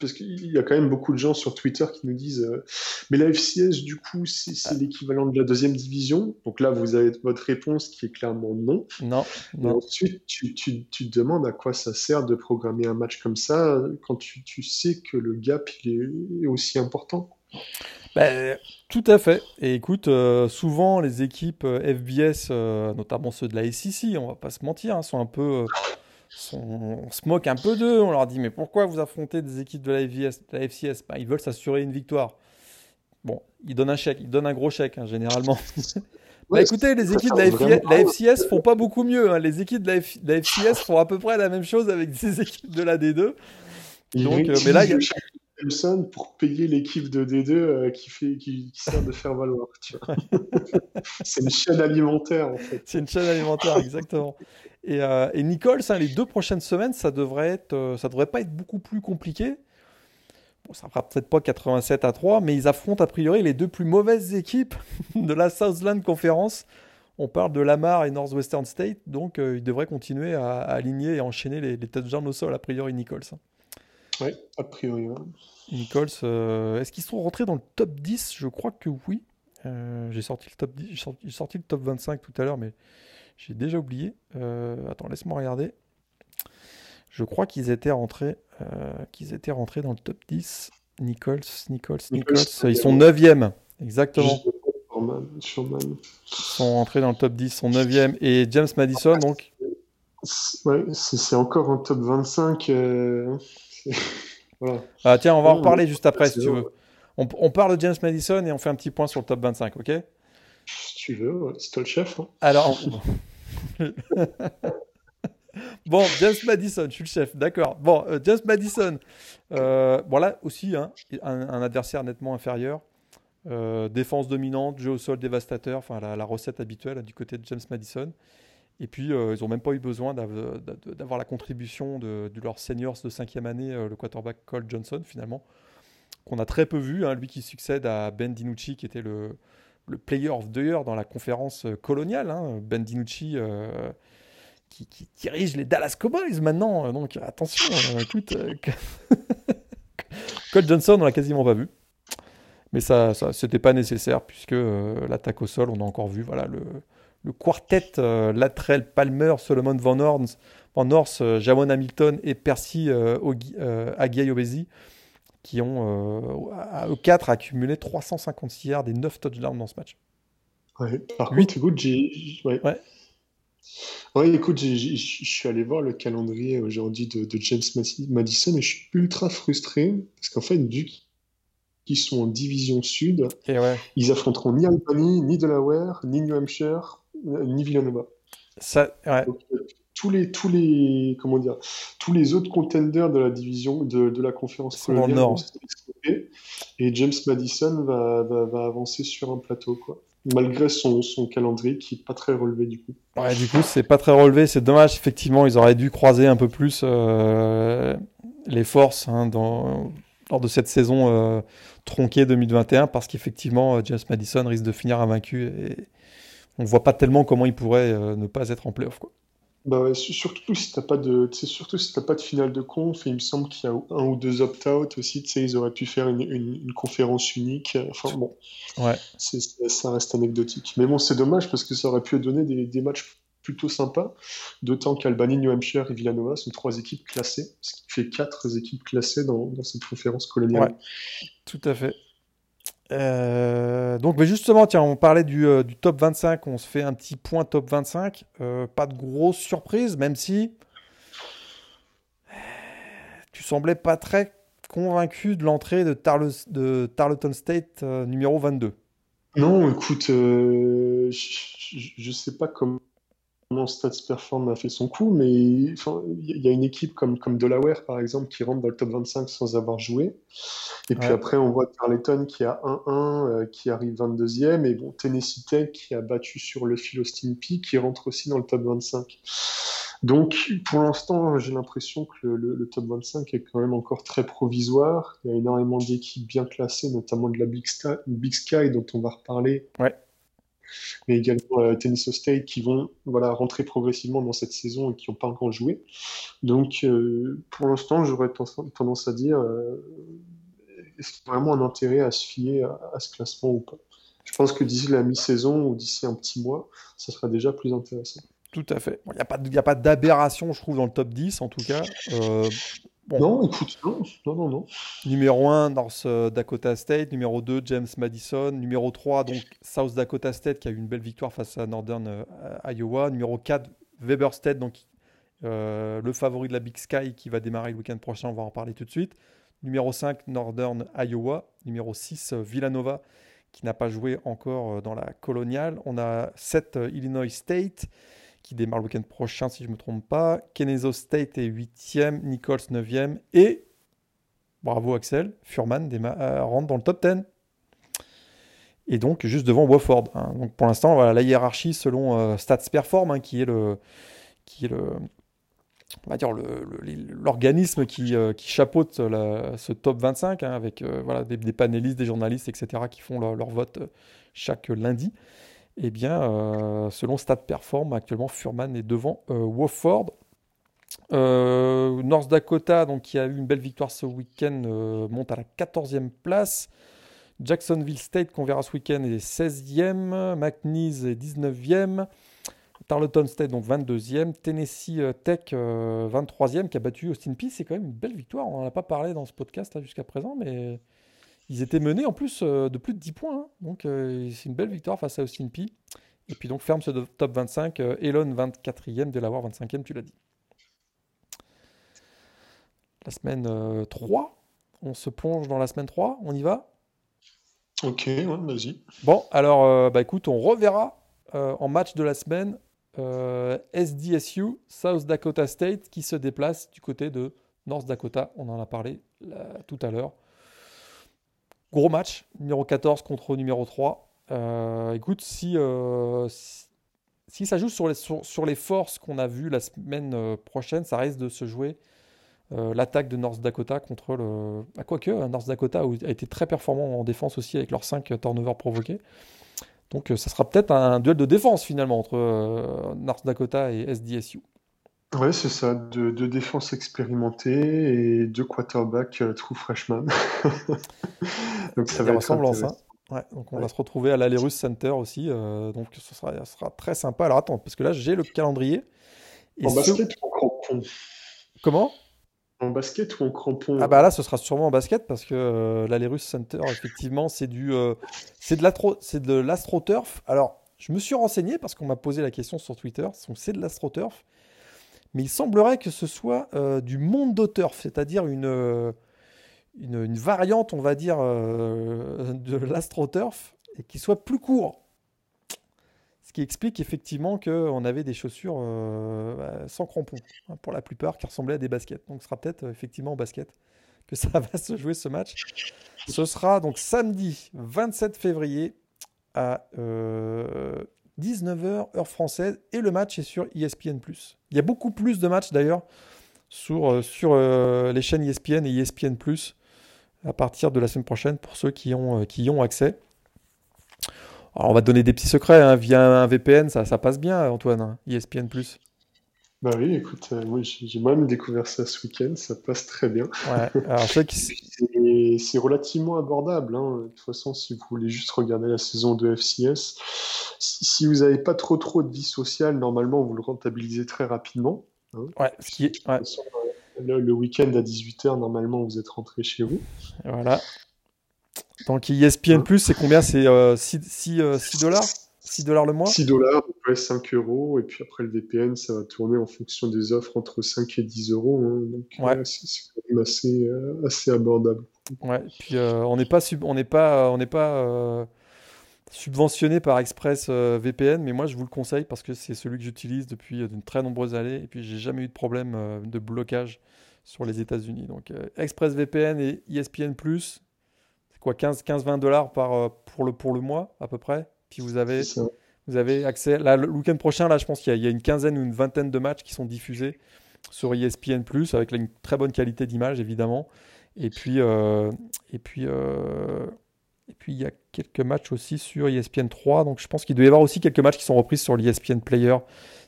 Parce qu'il y a quand même beaucoup de gens sur Twitter qui nous disent euh, mais la FCS du coup c'est ah. l'équivalent de la deuxième division? Donc là vous avez votre réponse qui est clairement non non, non. ensuite tu, tu, tu, te demandes à quoi ça sert de programmer un match comme ça quand tu, tu sais que le gap il est aussi important ben, tout à fait. Et écoute, euh, souvent les équipes euh, FBS, notamment ceux de la SEC, on va pas se mentir, hein, sont un peu on se moque un peu d'eux. On leur dit mais pourquoi vous affrontez des équipes de la, FCS bah, Ils veulent s'assurer une victoire. Bon, ils donnent un chèque, ils donnent un gros chèque hein, généralement. *laughs* bah, écoutez, les équipes de la, FCS font pas beaucoup mieux. Hein. Les équipes de la, FCS font à peu près la même chose avec des *laughs* équipes de la D2. Donc, euh, mais là, il y a pour payer l'équipe de D2 euh, qui, fait, qui, sert de faire valoir. *laughs* c'est une chaîne alimentaire en fait. C'est une chaîne alimentaire, exactement. Et, euh, et Nicole, ça, les deux prochaines semaines, ça devrait, être, euh, ça devrait pas être beaucoup plus compliqué. Bon, ça fera peut-être pas 87 à 3, mais ils affrontent a priori les deux plus mauvaises équipes *laughs* de la Southland Conference. On parle de Lamar et Northwestern State, donc ils devraient continuer à, aligner et enchaîner les, les touchdowns au sol, a priori Nichols. Oui, a priori. Nichols, euh, est-ce qu'ils sont rentrés dans le top 10 Je crois que oui. Euh, j'ai sorti le top 10, j'ai sorti, le top 25 tout à l'heure, mais j'ai déjà oublié. Euh, attends, laisse-moi regarder. Je crois qu'ils étaient rentrés, qu'ils étaient rentrés dans le top 10. Nichols, Nichols, Nichols. Ils sont 9e, exactement. Ils sont rentrés dans le top 10, ils sont 9e. Et James Madison, donc? Ouais, c'est encore un top 25. *laughs* Ah, tiens, on va en reparler juste après si tu veux. On, parle de James Madison et on fait un petit point sur le top 25, ok? Si tu veux, c'est toi le chef. Hein. Alors. *laughs* bon, James Madison, je suis le chef, d'accord. Bon, euh, James Madison, euh, voilà aussi hein, un, adversaire nettement inférieur. Euh, défense dominante, jeu au sol dévastateur, enfin la, la recette habituelle du côté de James Madison. Et puis, euh, ils n'ont même pas eu besoin d'avoir la contribution de, leurs seniors de cinquième année, euh, le quarterback Cole Johnson, finalement, qu'on a très peu vu. Hein, lui qui succède à Ben DiNucci, qui était le, Player of the Year dans la conférence euh, coloniale. Hein. Ben DiNucci, qui, dirige les Dallas Cowboys maintenant. Donc, attention, écoute. *laughs* Cole Johnson, on l'a quasiment pas vu. Mais ça, ça c'était pas nécessaire, puisque l'attaque au sol, on a encore vu voilà, le le quartet euh, Latrell Palmer, Solomon Van Horns, Van Horst, euh, Jamon Hamilton et Percy euh, Aguiy Obesi qui ont à eux 4 accumulé 356 yards et 9 touchdowns dans ce match. Ouais, par 8. écoute, j'ai. Ouais. ouais. écoute, je suis allé voir le calendrier aujourd'hui de, de, James Madison et je suis ultra frustré parce qu'en fait, vu qu'ils sont en division sud, et ils affronteront ni Albany, ni Delaware, ni New Hampshire, ni Villanova. Ça, ouais. tous les, tous les, comment dire, tous les autres contenders de la division, de, de la conférence coloniale et James Madison va, va, va, avancer sur un plateau, quoi. Malgré son, son calendrier qui est pas très relevé du coup. Ouais, du coup, c'est pas très relevé, c'est dommage. Effectivement, ils auraient dû croiser un peu plus euh, les forces hein, dans, lors de cette saison euh, tronquée 2021 parce qu'effectivement, euh, James Madison risque de finir invaincu et, on voit pas tellement comment il pourrait euh, ne pas être en playoff. Quoi. Bah surtout si t'as pas de, surtout si t'as pas de finale de conf, et il me semble qu'il y a un ou deux opt-out aussi, ils auraient pu faire une, conférence unique. Enfin bon, ouais. ça reste anecdotique. Mais bon, c'est dommage parce que ça aurait pu donner des, matchs plutôt sympa, d'autant qu'Albany, New Hampshire et Villanova sont trois équipes classées, ce qui fait quatre équipes classées dans, cette conférence coloniale. tout à fait. Euh, donc, mais justement, tiens, on parlait du, euh, du, top 25, on se fait un petit point top 25. Euh, pas de grosse surprise, même si tu semblais pas très convaincu de l'entrée de, Tarleton State numéro 22. Non, écoute, je, je sais pas comment comment Stats Perform a fait son coup, mais il y a une équipe comme, comme Delaware, par exemple, qui rentre dans le top 25 sans avoir joué. Et puis après, on voit Tarleton qui a 1-1, euh, qui arrive 22e, et bon, Tennessee Tech qui a battu sur le fil Austin Peay, qui rentre aussi dans le top 25. Donc, pour l'instant, j'ai l'impression que le, top 25 est quand même encore très provisoire. Il y a énormément d'équipes bien classées, notamment de la Big, Big Sky, dont on va reparler. Ouais mais également euh, Tennessee State qui vont voilà, rentrer progressivement dans cette saison et qui n'ont pas encore joué. Donc euh, pour l'instant, j'aurais tendance à dire euh, est-ce qu'il y a vraiment un intérêt à se fier à, ce classement ou pas? Je pense que d'ici la mi-saison ou d'ici un petit mois, ça sera déjà plus intéressant. Tout à fait. Il n'y a pas, d'aberration, je trouve, dans le top 10 en tout cas. Non, écoute, non, non, non, Numéro 1, North euh, Dakota State. Numéro 2, James Madison. Numéro 3, donc South Dakota State qui a eu une belle victoire face à Northern euh, Iowa. Numéro 4, Weber State, donc euh, le favori de la Big Sky qui va démarrer le week-end prochain. On va en parler tout de suite. Numéro 5, Northern Iowa. Numéro 6, Villanova qui n'a pas joué encore dans la coloniale. On a 7, Illinois State qui démarre le week-end prochain, si je ne me trompe pas. Keneso State est 8e, Nichols 9e. Et, bravo Axel, Furman euh, rentre dans le top 10. Et donc, juste devant Wofford. Hein. Donc, pour l'instant, voilà, la hiérarchie selon euh, Stats Perform, hein, qui est le. Qui est le on va dire l'organisme qui, euh, qui, chapeaute ce top 25 hein, avec voilà, des, panélistes, des journalistes, etc., qui font leur vote chaque lundi. Eh bien, euh, selon Stat Perform, actuellement, Furman est devant euh, Wofford. Euh, North Dakota, donc, qui a eu une belle victoire ce week-end, monte à la 14e place. Jacksonville State, qu'on verra ce week-end, est 16e. McNeese est 19e. Tarleton State, donc 22e. Tennessee Tech, 23e, qui a battu Austin Peay. C'est quand même une belle victoire. On n'en a pas parlé dans ce podcast jusqu'à présent, mais ils étaient menés en plus euh, de plus de 10 points. Hein. Donc euh, c'est une belle victoire face à Austin P. Et puis donc ferme ce top 25. Euh, Elon 24e, Delaware 25e, tu l'as dit. La semaine 3. On se plonge dans la semaine 3. On y va? Ok, ouais, vas-y. Bon, alors bah écoute, on reverra en match de la semaine SDSU, South Dakota State, qui se déplace du côté de North Dakota. On en a parlé tout à l'heure. Gros match, numéro 14 contre numéro 3. Euh, écoute, euh, si, ça joue sur les, sur, les forces qu'on a vues la semaine euh, prochaine, ça risque de se jouer l'attaque de North Dakota contre le. Ah, quoique, hein, North Dakota a été très performant en défense aussi avec leurs 5 turnovers provoqués. Donc ça sera peut-être un duel de défense finalement entre North Dakota et SDSU. Ouais, c'est ça, de, de défense expérimentée et deux quarterbacks euh, true freshman. *laughs* donc ça va être hein. Ouais, donc on va se retrouver à l'Alerus Center aussi, euh, donc ce sera, sera très sympa. Alors attends, parce que là j'ai le calendrier. en basket ou en crampon? Comment? En basket ou en crampon? Ah bah là ce sera sûrement en basket parce que euh, l'Alerus Center effectivement c'est du c'est de l'astroturf. Alors je me suis renseigné parce qu'on m'a posé la question sur Twitter, c'est de l'astroturf mais il semblerait que ce soit euh, du monde d'auteur, c'est-à-dire euh, une, une, variante, on va dire, euh, de l'astroturf, et qui soit plus court. Ce qui explique effectivement qu'on avait des chaussures bah, sans crampons, hein, pour la plupart, qui ressemblaient à des baskets. Donc ce sera peut-être effectivement en basket que ça *laughs* va se jouer ce match. Ce sera donc samedi 27 février à 19h heure française et le match est sur ESPN+. Il y a beaucoup plus de matchs d'ailleurs sur, euh, euh, les chaînes ESPN et ESPN+, à partir de la semaine prochaine pour ceux qui, ont, euh, qui y ont accès. On va donner des petits secrets, hein. via un VPN ça, ça passe bien Antoine, hein, ESPN+. Bah oui, écoute, euh, moi j'ai moi-même découvert ça ce week-end, ça passe très bien. Ouais, alors *laughs* c'est relativement abordable. hein. De toute façon, si vous voulez juste regarder la saison de FCS, si, vous n'avez pas trop trop de vie sociale, normalement vous le rentabilisez très rapidement. hein. Ouais, ce qui est... ouais, Le, le week-end à 18h, normalement vous êtes rentré chez vous. voilà. Donc ESPN Plus, c'est combien? C'est euh, 6, dollars? 6 dollars le mois? 6 dollars, ouais, 5 euros, et puis après le VPN, ça va tourner en fonction des offres entre 5 et 10 euros. hein. Donc Ouais. euh, c'est quand même assez, euh, assez abordable. Ouais, puis euh, on n'est pas sub- on pas on pas subventionné par Express VPN, mais moi je vous le conseille parce que c'est celui que j'utilise depuis de très nombreuses années et puis j'ai jamais eu de problème de blocage sur les États-Unis. Donc Express VPN et ESPN Plus, c'est quoi 15 15-20 dollars par pour le pour le mois à peu près? Puis vous avez vous avez accès là le week-end prochain là, je pense qu'il y a, il y a une quinzaine ou une vingtaine de matchs qui sont diffusés sur ESPN Plus avec une très bonne qualité d'image évidemment. Et puis, euh, et puis, euh, et puis il y a quelques matchs aussi sur ESPN 3. Donc je pense qu'il doit y avoir aussi quelques matchs qui sont repris sur l'ESPN Player.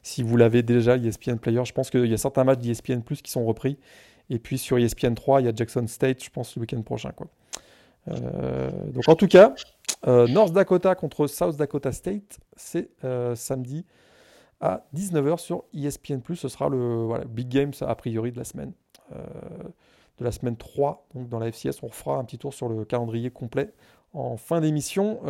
Si vous l'avez déjà, l'ESPN Player, je pense qu'il y a certains matchs d'ESPN Plus qui sont repris. Et puis sur ESPN 3, il y a Jackson State, je pense, le week-end prochain. Quoi. Euh, donc en tout cas, euh, North Dakota contre South Dakota State, c'est euh, samedi à 19h sur ESPN+. Ce sera le voilà, big game, a priori, de la semaine. Euh, de la semaine 3, donc dans la FCS. On fera un petit tour sur le calendrier complet en fin d'émission.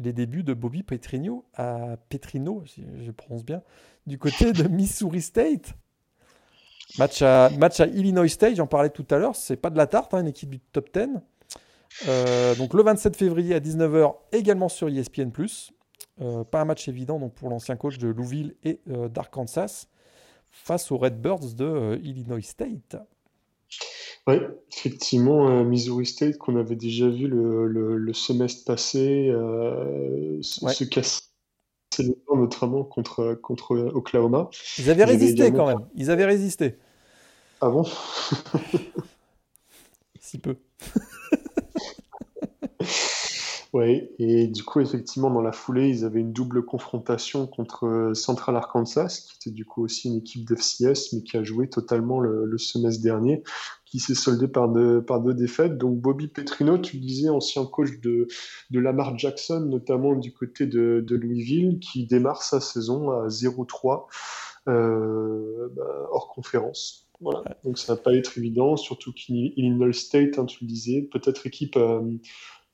Les débuts de Bobby Petrino à Petrino, si je prononce bien, du côté de *laughs* Missouri State. Match à, match à Illinois State, j'en parlais tout à l'heure, c'est pas de la tarte, hein, une équipe du top 10. Euh, donc le 27 février à 19h, également sur ESPN+. Euh, pas un match évident donc pour l'ancien coach de Louisville et euh, d'Arkansas face aux Redbirds de Illinois State. Oui, effectivement, Missouri State, qu'on avait déjà vu le, le- le semestre passé, se, Ouais. se casser notamment contre, contre Oklahoma. Ils avaient Ils avaient résisté également- quand même. Ils avaient résisté. Ah bon? *laughs* Si peu. *laughs* Ouais, et du coup, effectivement, dans la foulée, ils avaient une double confrontation contre euh, Central Arkansas, qui était du coup aussi une équipe d'FCS, mais qui a joué totalement le, le semestre dernier, qui s'est soldé par deux, par deux défaites. Donc, Bobby Petrino, tu le disais, ancien coach de, de Lamar Jackson, notamment du côté de, de Louisville, qui démarre sa saison à 0-3, euh, bah, hors conférence. Voilà. Donc, ça va pas être évident, surtout qu'Illinois State, hein, tu le disais, peut-être équipe euh,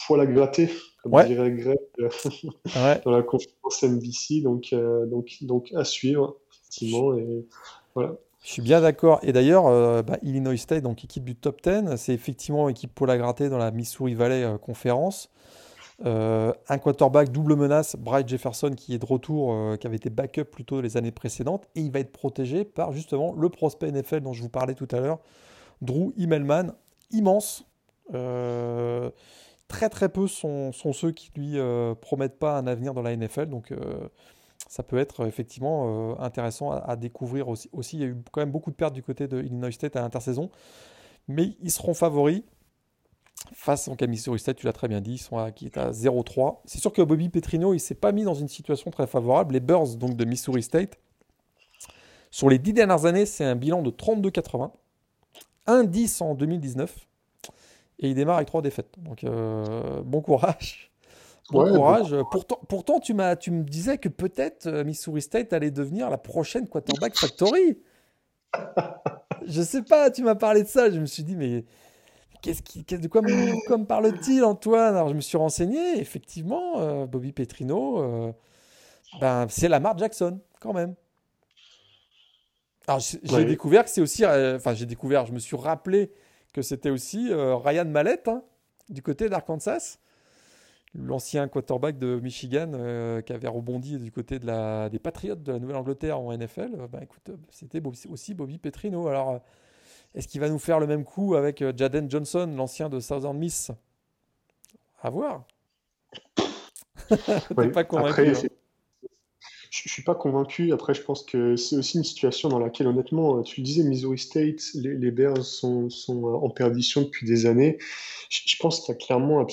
poil à gratter, comme Ouais. dirait Greg euh, *laughs* Ouais. dans la conférence NBC. Donc, euh, donc, donc à suivre, effectivement. Et voilà. Je suis bien d'accord. Et d'ailleurs, euh, bah, Illinois State, donc équipe du top 10, c'est effectivement équipe pour la gratter dans la Missouri Valley euh, Conference. Euh, un quarterback double menace, Bryce Jefferson, qui est de retour, qui avait été backup plutôt les années précédentes, et il va être protégé par justement le prospect NFL dont je vous parlais tout à l'heure, Drew Immelman, immense. Euh, très très peu sont, ceux qui lui euh, promettent pas un avenir dans la NFL, donc euh, ça peut être euh, effectivement intéressant à, découvrir aussi. aussi. Il y a eu quand même beaucoup de pertes du côté de Illinois State à l'intersaison, mais ils seront favoris face à Missouri State, tu l'as très bien dit, ils sont qui est à 0-3. C'est sûr que Bobby Petrino, il s'est pas mis dans une situation très favorable. Les Bears donc de Missouri State, sur les dix dernières années, c'est un bilan de 32-80, 1-10 en 2019, et il démarre avec trois défaites. Donc euh, bon courage. Bon Ouais, courage. Pourtant, pourtant tu, m'as, tu me disais que peut-être euh, Missouri State allait devenir la prochaine quarterback factory. *laughs* Je sais pas, tu m'as parlé de ça. Je me suis dit, mais qu'est-ce qui, qu'est- de quoi me, parle-t-il, Antoine? Alors je me suis renseigné. Effectivement, euh, Bobby Petrino, euh, ben, c'est Lamar Jackson, quand même. Alors j'ai Ouais. découvert que c'est aussi. Enfin, j'ai découvert, je me suis rappelé que c'était aussi euh, Ryan Mallett, hein, du côté d'Arkansas l'ancien quarterback de Michigan euh, qui avait rebondi du côté de la, des Patriots de la Nouvelle-Angleterre en NFL, euh, bah, écoute, c'était aussi Bobby Petrino. Alors, est-ce qu'il va nous faire le même coup avec Jaden Johnson, l'ancien de Southern Miss? À voir. *laughs* T'es pas convaincu. Après, hein. Je je suis pas convaincu. Après, je pense que c'est aussi une situation dans laquelle, honnêtement, euh, tu le disais, Missouri State, les, les Bears sont, euh, en perdition depuis des années. Je, pense qu'il y a clairement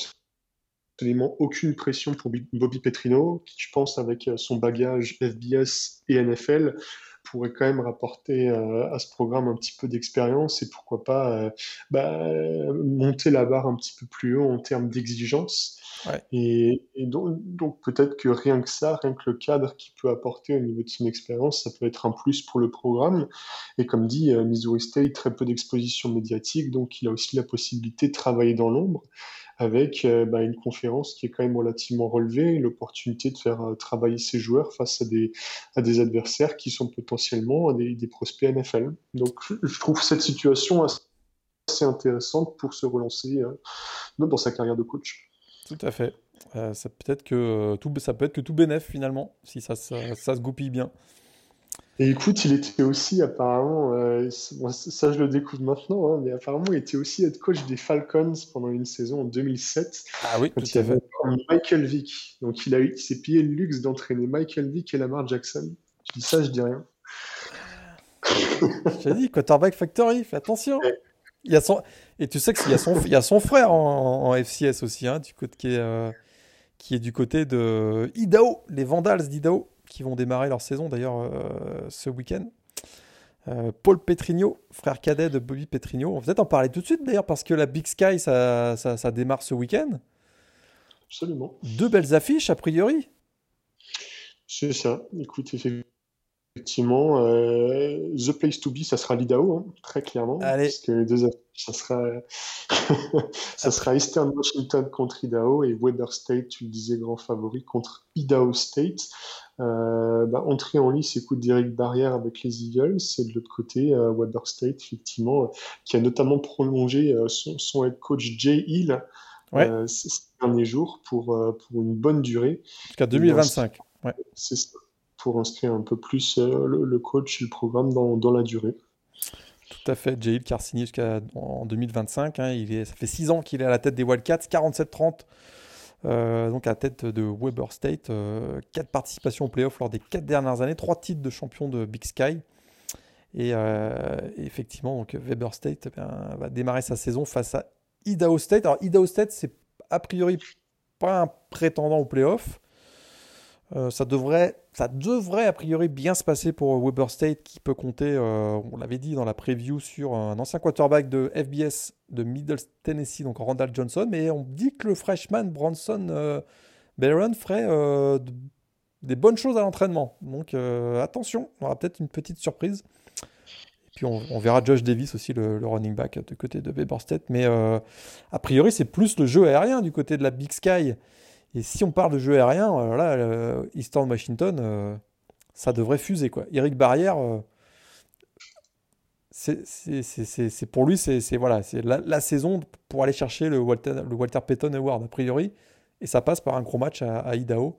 absolument aucune pression pour Bobby Petrino, qui, je pense, avec son bagage FBS et NFL, pourrait quand même rapporter à ce programme un petit peu d'expérience et pourquoi pas bah, monter la barre un petit peu plus haut en termes d'exigence. Et, donc, peut-être que rien que ça, rien que le cadre qu'il peut apporter au niveau de son expérience, ça peut être un plus pour le programme. Et comme dit, euh, Missouri State, très peu d'exposition médiatique, donc il a aussi la possibilité de travailler dans l'ombre avec euh, bah, une conférence qui est quand même relativement relevée, l'opportunité de faire euh, travailler ses joueurs face à des, adversaires qui sont potentiellement des, des prospects NFL. Donc je trouve cette situation assez intéressante pour se relancer dans sa carrière de coach. Tout à fait. Euh, ça, peut être que, euh, tout, ça peut être que tout bénef finalement, si ça, ça, se goupille bien. Et écoute, il était aussi apparemment, euh, ça je le découvre maintenant, hein, mais apparemment il était aussi head coach des Falcons pendant une saison en 2007. Ah oui, tout à fait. Michael Vick. Donc il, a eu, il s'est payé le luxe d'entraîner Michael Vick et Lamar Jackson. Je dis ça, je dis rien. J'ai dit, quarterback factory, fais attention. Il y a son... Et tu sais qu'il y, a son... y a son frère en, FCS aussi, hein, du côté, qui, est, euh, qui est du côté de Idaho, les Vandals d'Idaho, qui vont démarrer leur saison d'ailleurs euh, ce week-end. Euh, Paul Petrigno, frère cadet de Bobby Petrigno. On va peut-être en parler tout de suite d'ailleurs parce que la Big Sky, ça, ça, ça démarre ce week-end. Absolument. Deux belles affiches a priori. C'est ça. Écoute, effectivement Effectivement, euh, The Place to Be, ça sera l'Idaho, hein, très clairement. Allez. Parce que les deux, ça sera, *laughs* ça sera Eastern Washington contre Idaho et Weber State, tu le disais, grand favori contre Idaho State. Euh, bah, entrée en lice, écoute d'Eric Barrière avec les Eagles, et de l'autre côté, euh, Weber State, effectivement, qui a notamment prolongé son, son, head coach Jay Hill ces derniers jours pour, pour une bonne durée. Jusqu'à 2025. Ouais. C'est ça pour inscrire un peu plus euh, le, coach et le programme dans, la durée. Tout à fait, Jail signé jusqu'en 2025. Hein, il est, ça fait 6 ans qu'il est à la tête des Wildcats, 47-30. Euh, donc à la tête de Weber State, euh, 4 participations aux playoffs lors des 4 dernières années, 3 titres de champion de Big Sky. Et, euh, effectivement, donc Weber State eh va démarrer sa saison face à Idaho State. Alors Idaho State, c'est a priori pas un prétendant aux playoffs. Euh, ça, devrait, ça devrait a priori bien se passer pour Weber State qui peut compter, euh, on l'avait dit dans la preview, sur un ancien quarterback de FBS de Middle Tennessee, donc Randall Johnson. Mais on dit que le freshman Bronson euh, Barron ferait des bonnes choses à l'entraînement. Donc attention, on aura peut-être une petite surprise. Et puis on, verra Josh Davis aussi, le, running back du côté de Weber State. Mais a priori, c'est plus le jeu aérien du côté de la Big Sky. Et si on parle de jeu aérien, alors là, Eastern Washington, euh, ça devrait fuser. Quoi. Eric Barrière, euh, c'est pour lui, c'est voilà, la, la saison pour aller chercher le Walter, le Walter Payton Award, a priori. Et ça passe par un gros match à, Idaho.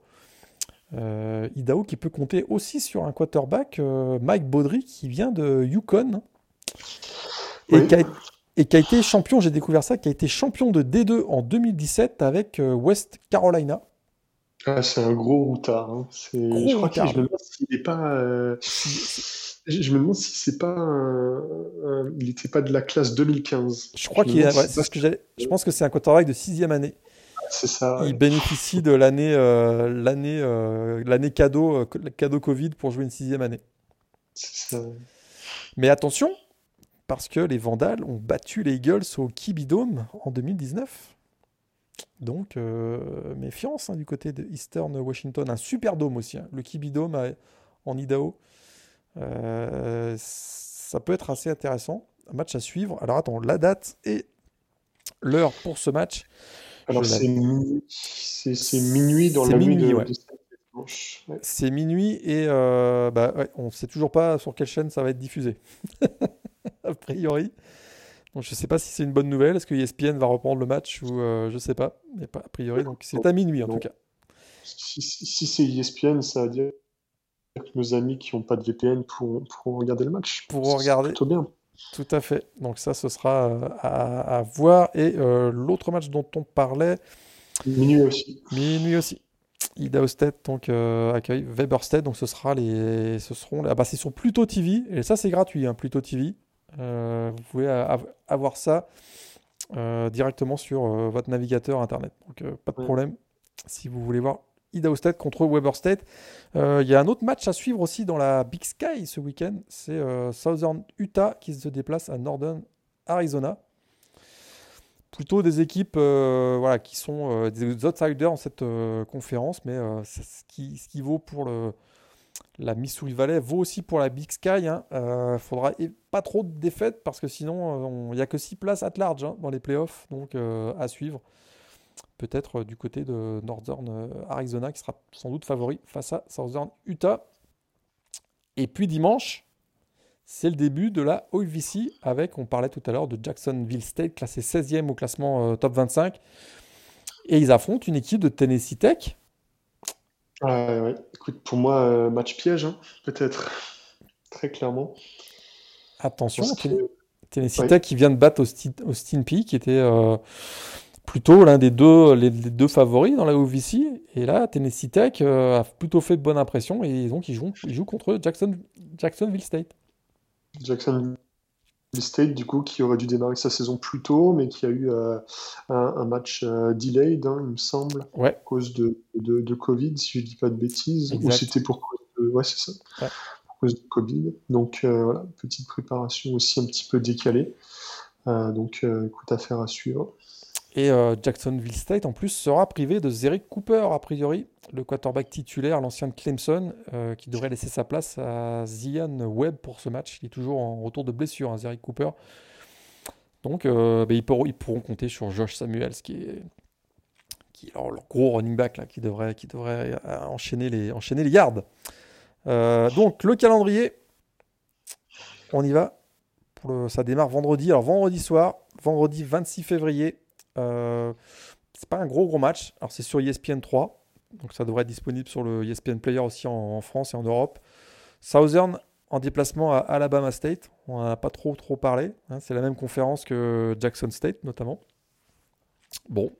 Euh, Idaho qui peut compter aussi sur un quarterback, Mike Baudry, qui vient de Yukon. Et qui a, et qui a été champion, j'ai découvert ça, qui a été champion de D2 en 2017 avec euh, West Carolina. Ah, c'est un gros routard. Hein. je crois que je me demande s'il n'est pas. Euh, je me demande si c'est pas. Il n'était pas de la classe 2015. Je crois qu'il est. ce que je pense que c'est un quarterback de sixième année. C'est ça. Il bénéficie de l'année euh, l'année l'année cadeau cadeau Covid pour jouer une sixième année. C'est ça. Mais attention, parce que les Vandals ont battu les Eagles au Kibidome en 2019. Donc, euh, méfiance hein, du côté de Eastern Washington. Un super dôme aussi, hein. le Kibidome en Idaho. Euh, ça peut être assez intéressant. Un match à suivre. Alors, attends, la date et l'heure pour ce match. Alors, c'est minuit dans la nuit de, C'est minuit et euh, bah, on ne sait toujours pas sur quelle chaîne ça va être diffusé. *laughs* *laughs* a priori. Donc, je ne sais pas si c'est une bonne nouvelle. Est-ce que ESPN va reprendre le match ou euh, je ne sais pas. Mais pas a priori. Donc c'est à minuit en tout cas. Si, c'est ESPN, ça veut dire que nos amis qui n'ont pas de VPN pourront, regarder le match. Pourront regarder. Plutôt bien. Tout à fait. Donc ça, ce sera euh, à, voir. Et euh, l'autre match dont on parlait. Minuit aussi. Minuit aussi. Idaho State donc accueille Weber State donc ce sera les ce seront ah bah c'est sur Pluto TV et ça c'est gratuit hein, Pluto TV euh, vous pouvez avoir ça directement sur votre navigateur internet. Donc pas de problème si vous voulez voir Idaho State contre Weber State. Il y a un autre match à suivre aussi dans la Big Sky ce week-end. C'est Southern Utah qui se déplace à Northern Arizona plutôt des équipes euh, voilà, qui sont euh, des outsiders en cette euh, conférence, mais ce, qui, ce qui vaut pour le, la Missouri Valley vaut aussi pour la Big Sky. Il hein. ne faudra pas trop de défaites parce que sinon, il n'y a que 6 places at large hein, dans les playoffs, donc à suivre. Peut-être du côté de Northern Arizona qui sera sans doute favori face à Southern Utah. Et puis dimanche, c'est le début de la OVC avec, on parlait tout à l'heure de Jacksonville State, classé 16e au classement euh, top 25. Et ils affrontent une équipe de Tennessee Tech. ouais. Écoute, pour moi, euh, match piège, hein, peut-être. *laughs* Très clairement. Attention, Tennessee Tech qui vient de battre Austin, Peay, qui était euh, plutôt l'un des deux, les, deux favoris dans la OVC. Et là, Tennessee Tech a plutôt fait de bonne impression et donc ils jouent, ils jouent contre Jackson, Jacksonville State. Jackson State, du coup, qui aurait dû démarrer sa saison plus tôt, mais qui a eu euh, un, match euh, delayed, hein, il me semble, à cause de, de, Covid, si je dis pas de bêtises. Ou c'était pour cause de... Ouais, c'est ça. Pour cause de Covid. Donc, euh, voilà, petite préparation aussi un petit peu décalée. donc, écoute, affaire à suivre. Et Jacksonville State, en plus, sera privé de Zerick Cooper, a priori, le quarterback titulaire, l'ancien de Clemson, euh, qui devrait laisser sa place à Zion Webb pour ce match. Il est toujours en retour de blessure, hein, Zerick Cooper. Donc, euh, ben, ils, pourront, compter sur Josh Samuels, qui est, leur, gros running back, qui devrait, euh, enchaîner, les, yards. donc, le calendrier, on y va. Ça démarre vendredi. Alors, vendredi soir, vendredi 26 février. C'est pas un gros, gros match. Alors, c'est sur ESPN 3. Donc ça devrait être disponible sur le ESPN Player aussi en, France et en Europe. Southern en déplacement à Alabama State. On n'en a pas trop trop parlé. Hein. c'est la même conférence que Jackson State notamment. Bon,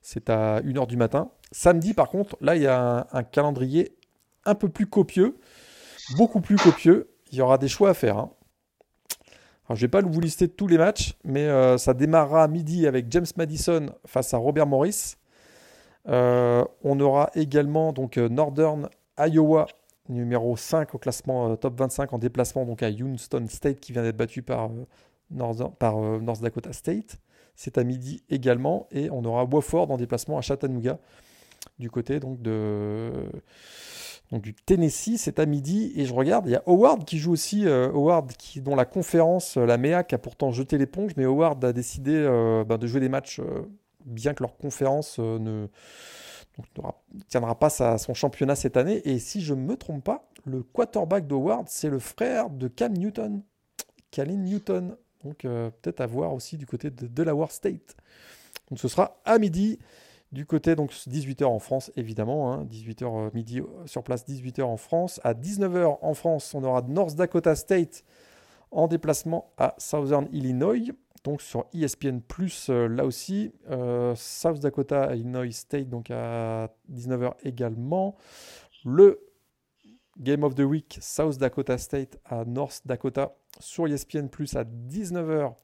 c'est à 1h du matin. Samedi par contre, là il y a un, calendrier un peu plus copieux, beaucoup plus copieux. Il y aura des choix à faire. Hein. Je ne vais pas vous lister tous les matchs, mais euh, ça démarrera à midi avec James Madison face à Robert Morris. Euh, on aura également donc euh, Northern Iowa numéro 5 au classement top 25 en déplacement donc à Houston State qui vient d'être battu par, par North Dakota State. C'est à midi également et on aura Wofford en déplacement à Chattanooga du côté donc de donc du Tennessee, c'est à midi et je regarde, il y a Howard qui joue aussi, Howard qui dont la conférence, la MEAC a pourtant jeté l'éponge, mais Howard a décidé ben, de jouer des matchs bien que leur conférence euh, ne, tiendra pas son championnat cette année. Et si je ne me trompe pas, le quarterback d'Howard, c'est le frère de Cam Newton, Calin Newton. Donc euh, peut-être à voir aussi du côté de Delaware State. Donc ce sera à midi. Du côté, donc 18h en France, évidemment, 18h hein, euh, midi sur place, 18h en France. À 19h en France, on aura North Dakota State en déplacement à Southern Illinois donc sur ESPN euh, là aussi. Euh, South Dakota, Illinois State, donc à 19h également. Le Game of the Week, South Dakota State à North Dakota sur ESPN à 19h.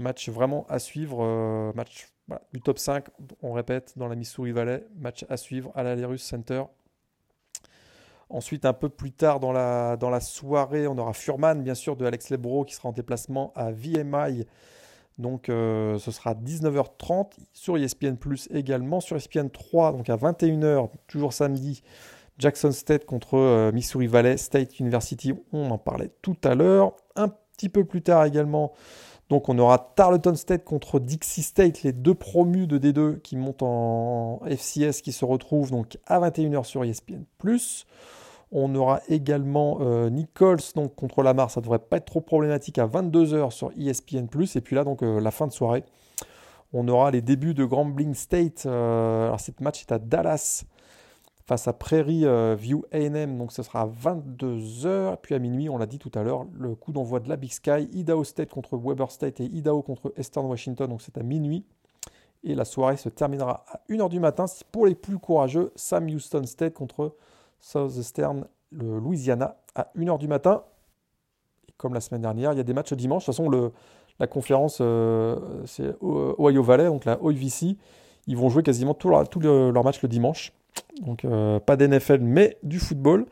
Match vraiment à suivre. Euh, match du top 5, on répète, dans la Missouri Valley. Match à suivre à l'Alerus Center. Ensuite, un peu plus tard dans la, dans la soirée, on aura Furman, bien sûr, de Alex Lebro qui sera en déplacement à VMI donc euh, ce sera 19h30 sur ESPN Plus également. Sur ESPN 3, donc à 21h, toujours samedi, Jackson State contre euh, Missouri Valley State University. On en parlait tout à l'heure. Un petit peu plus tard également, donc on aura Tarleton State contre Dixie State, les deux promus de D2 qui montent en FCS qui se retrouvent donc à 21h sur ESPN. On aura également euh, Nichols donc, contre Lamar, ça devrait pas être trop problématique à 22h sur ESPN+. Et puis là, donc euh, la fin de soirée, on aura les débuts de Grambling State. Euh, alors cette match est à Dallas face à Prairie View A&M, donc ce sera à 22h. Puis à minuit, on l'a dit tout à l'heure, le coup d'envoi de la Big Sky, Idaho State contre Weber State et Idaho contre Eastern Washington, donc c'est à minuit. Et la soirée se terminera à 1h du matin. Pour les plus courageux, Sam Houston State contre Southeastern, le Louisiana, à 1h du matin. Et comme la semaine dernière, il y a des matchs dimanche. De toute façon, la conférence, c'est Ohio Valley, donc la OIVC. Ils vont jouer quasiment tous leurs leur matchs le dimanche. Donc pas d'NFL, mais du football.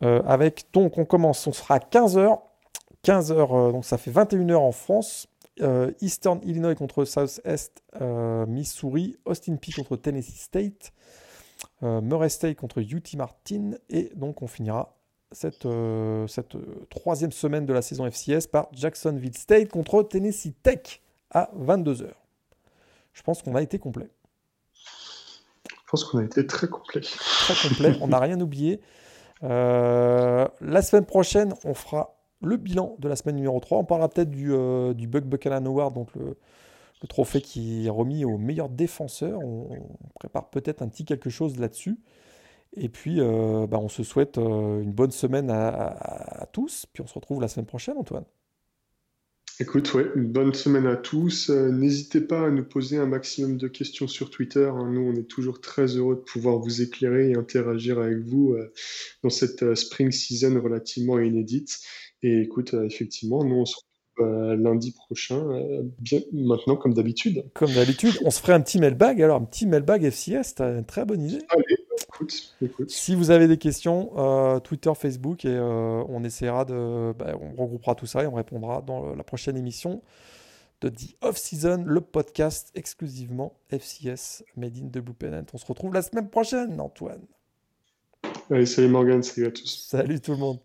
avec donc on commence, on sera à 15h. 15h, donc ça fait 21h en France. Eastern Illinois contre South-Est Missouri. Austin Peay contre Tennessee State. Murray State contre UT Martin. Et donc on finira cette, cette troisième semaine de la saison FCS par Jacksonville State contre Tennessee Tech à 22h. Je pense qu'on a été complet. Je pense qu'on a été très complet. Très complet, on n'a rien oublié. Euh, la semaine prochaine, on fera le bilan de la semaine numéro 3. On parlera peut-être du, euh, du Buck Buchanan Award, donc le, trophée qui est remis au meilleur défenseur. On, prépare peut-être un petit quelque chose là-dessus. Et puis, euh, bah, on se souhaite une bonne semaine à tous. Puis on se retrouve la semaine prochaine, Antoine. Écoute, ouais, bonne semaine à tous. Euh, n'hésitez pas à nous poser un maximum de questions sur Twitter. Hein. Nous, on est toujours très heureux de pouvoir vous éclairer et interagir avec vous euh, dans cette euh, spring season relativement inédite. Et écoute, effectivement, nous, on se retrouve lundi prochain, bien maintenant comme d'habitude. Comme d'habitude, on se ferait un petit mailbag. Alors, un petit mailbag FCS, t'as une très bonne idée. Allez, écoute, Si vous avez des questions, euh, Twitter, Facebook, et euh, on essaiera de. Bah, on regroupera tout ça et on répondra dans la prochaine émission de The Off Season, le podcast exclusivement FCS Made in the Blue Pennant. On se retrouve la semaine prochaine, Antoine. Allez, salut Morgan, salut à tous. Salut tout le monde.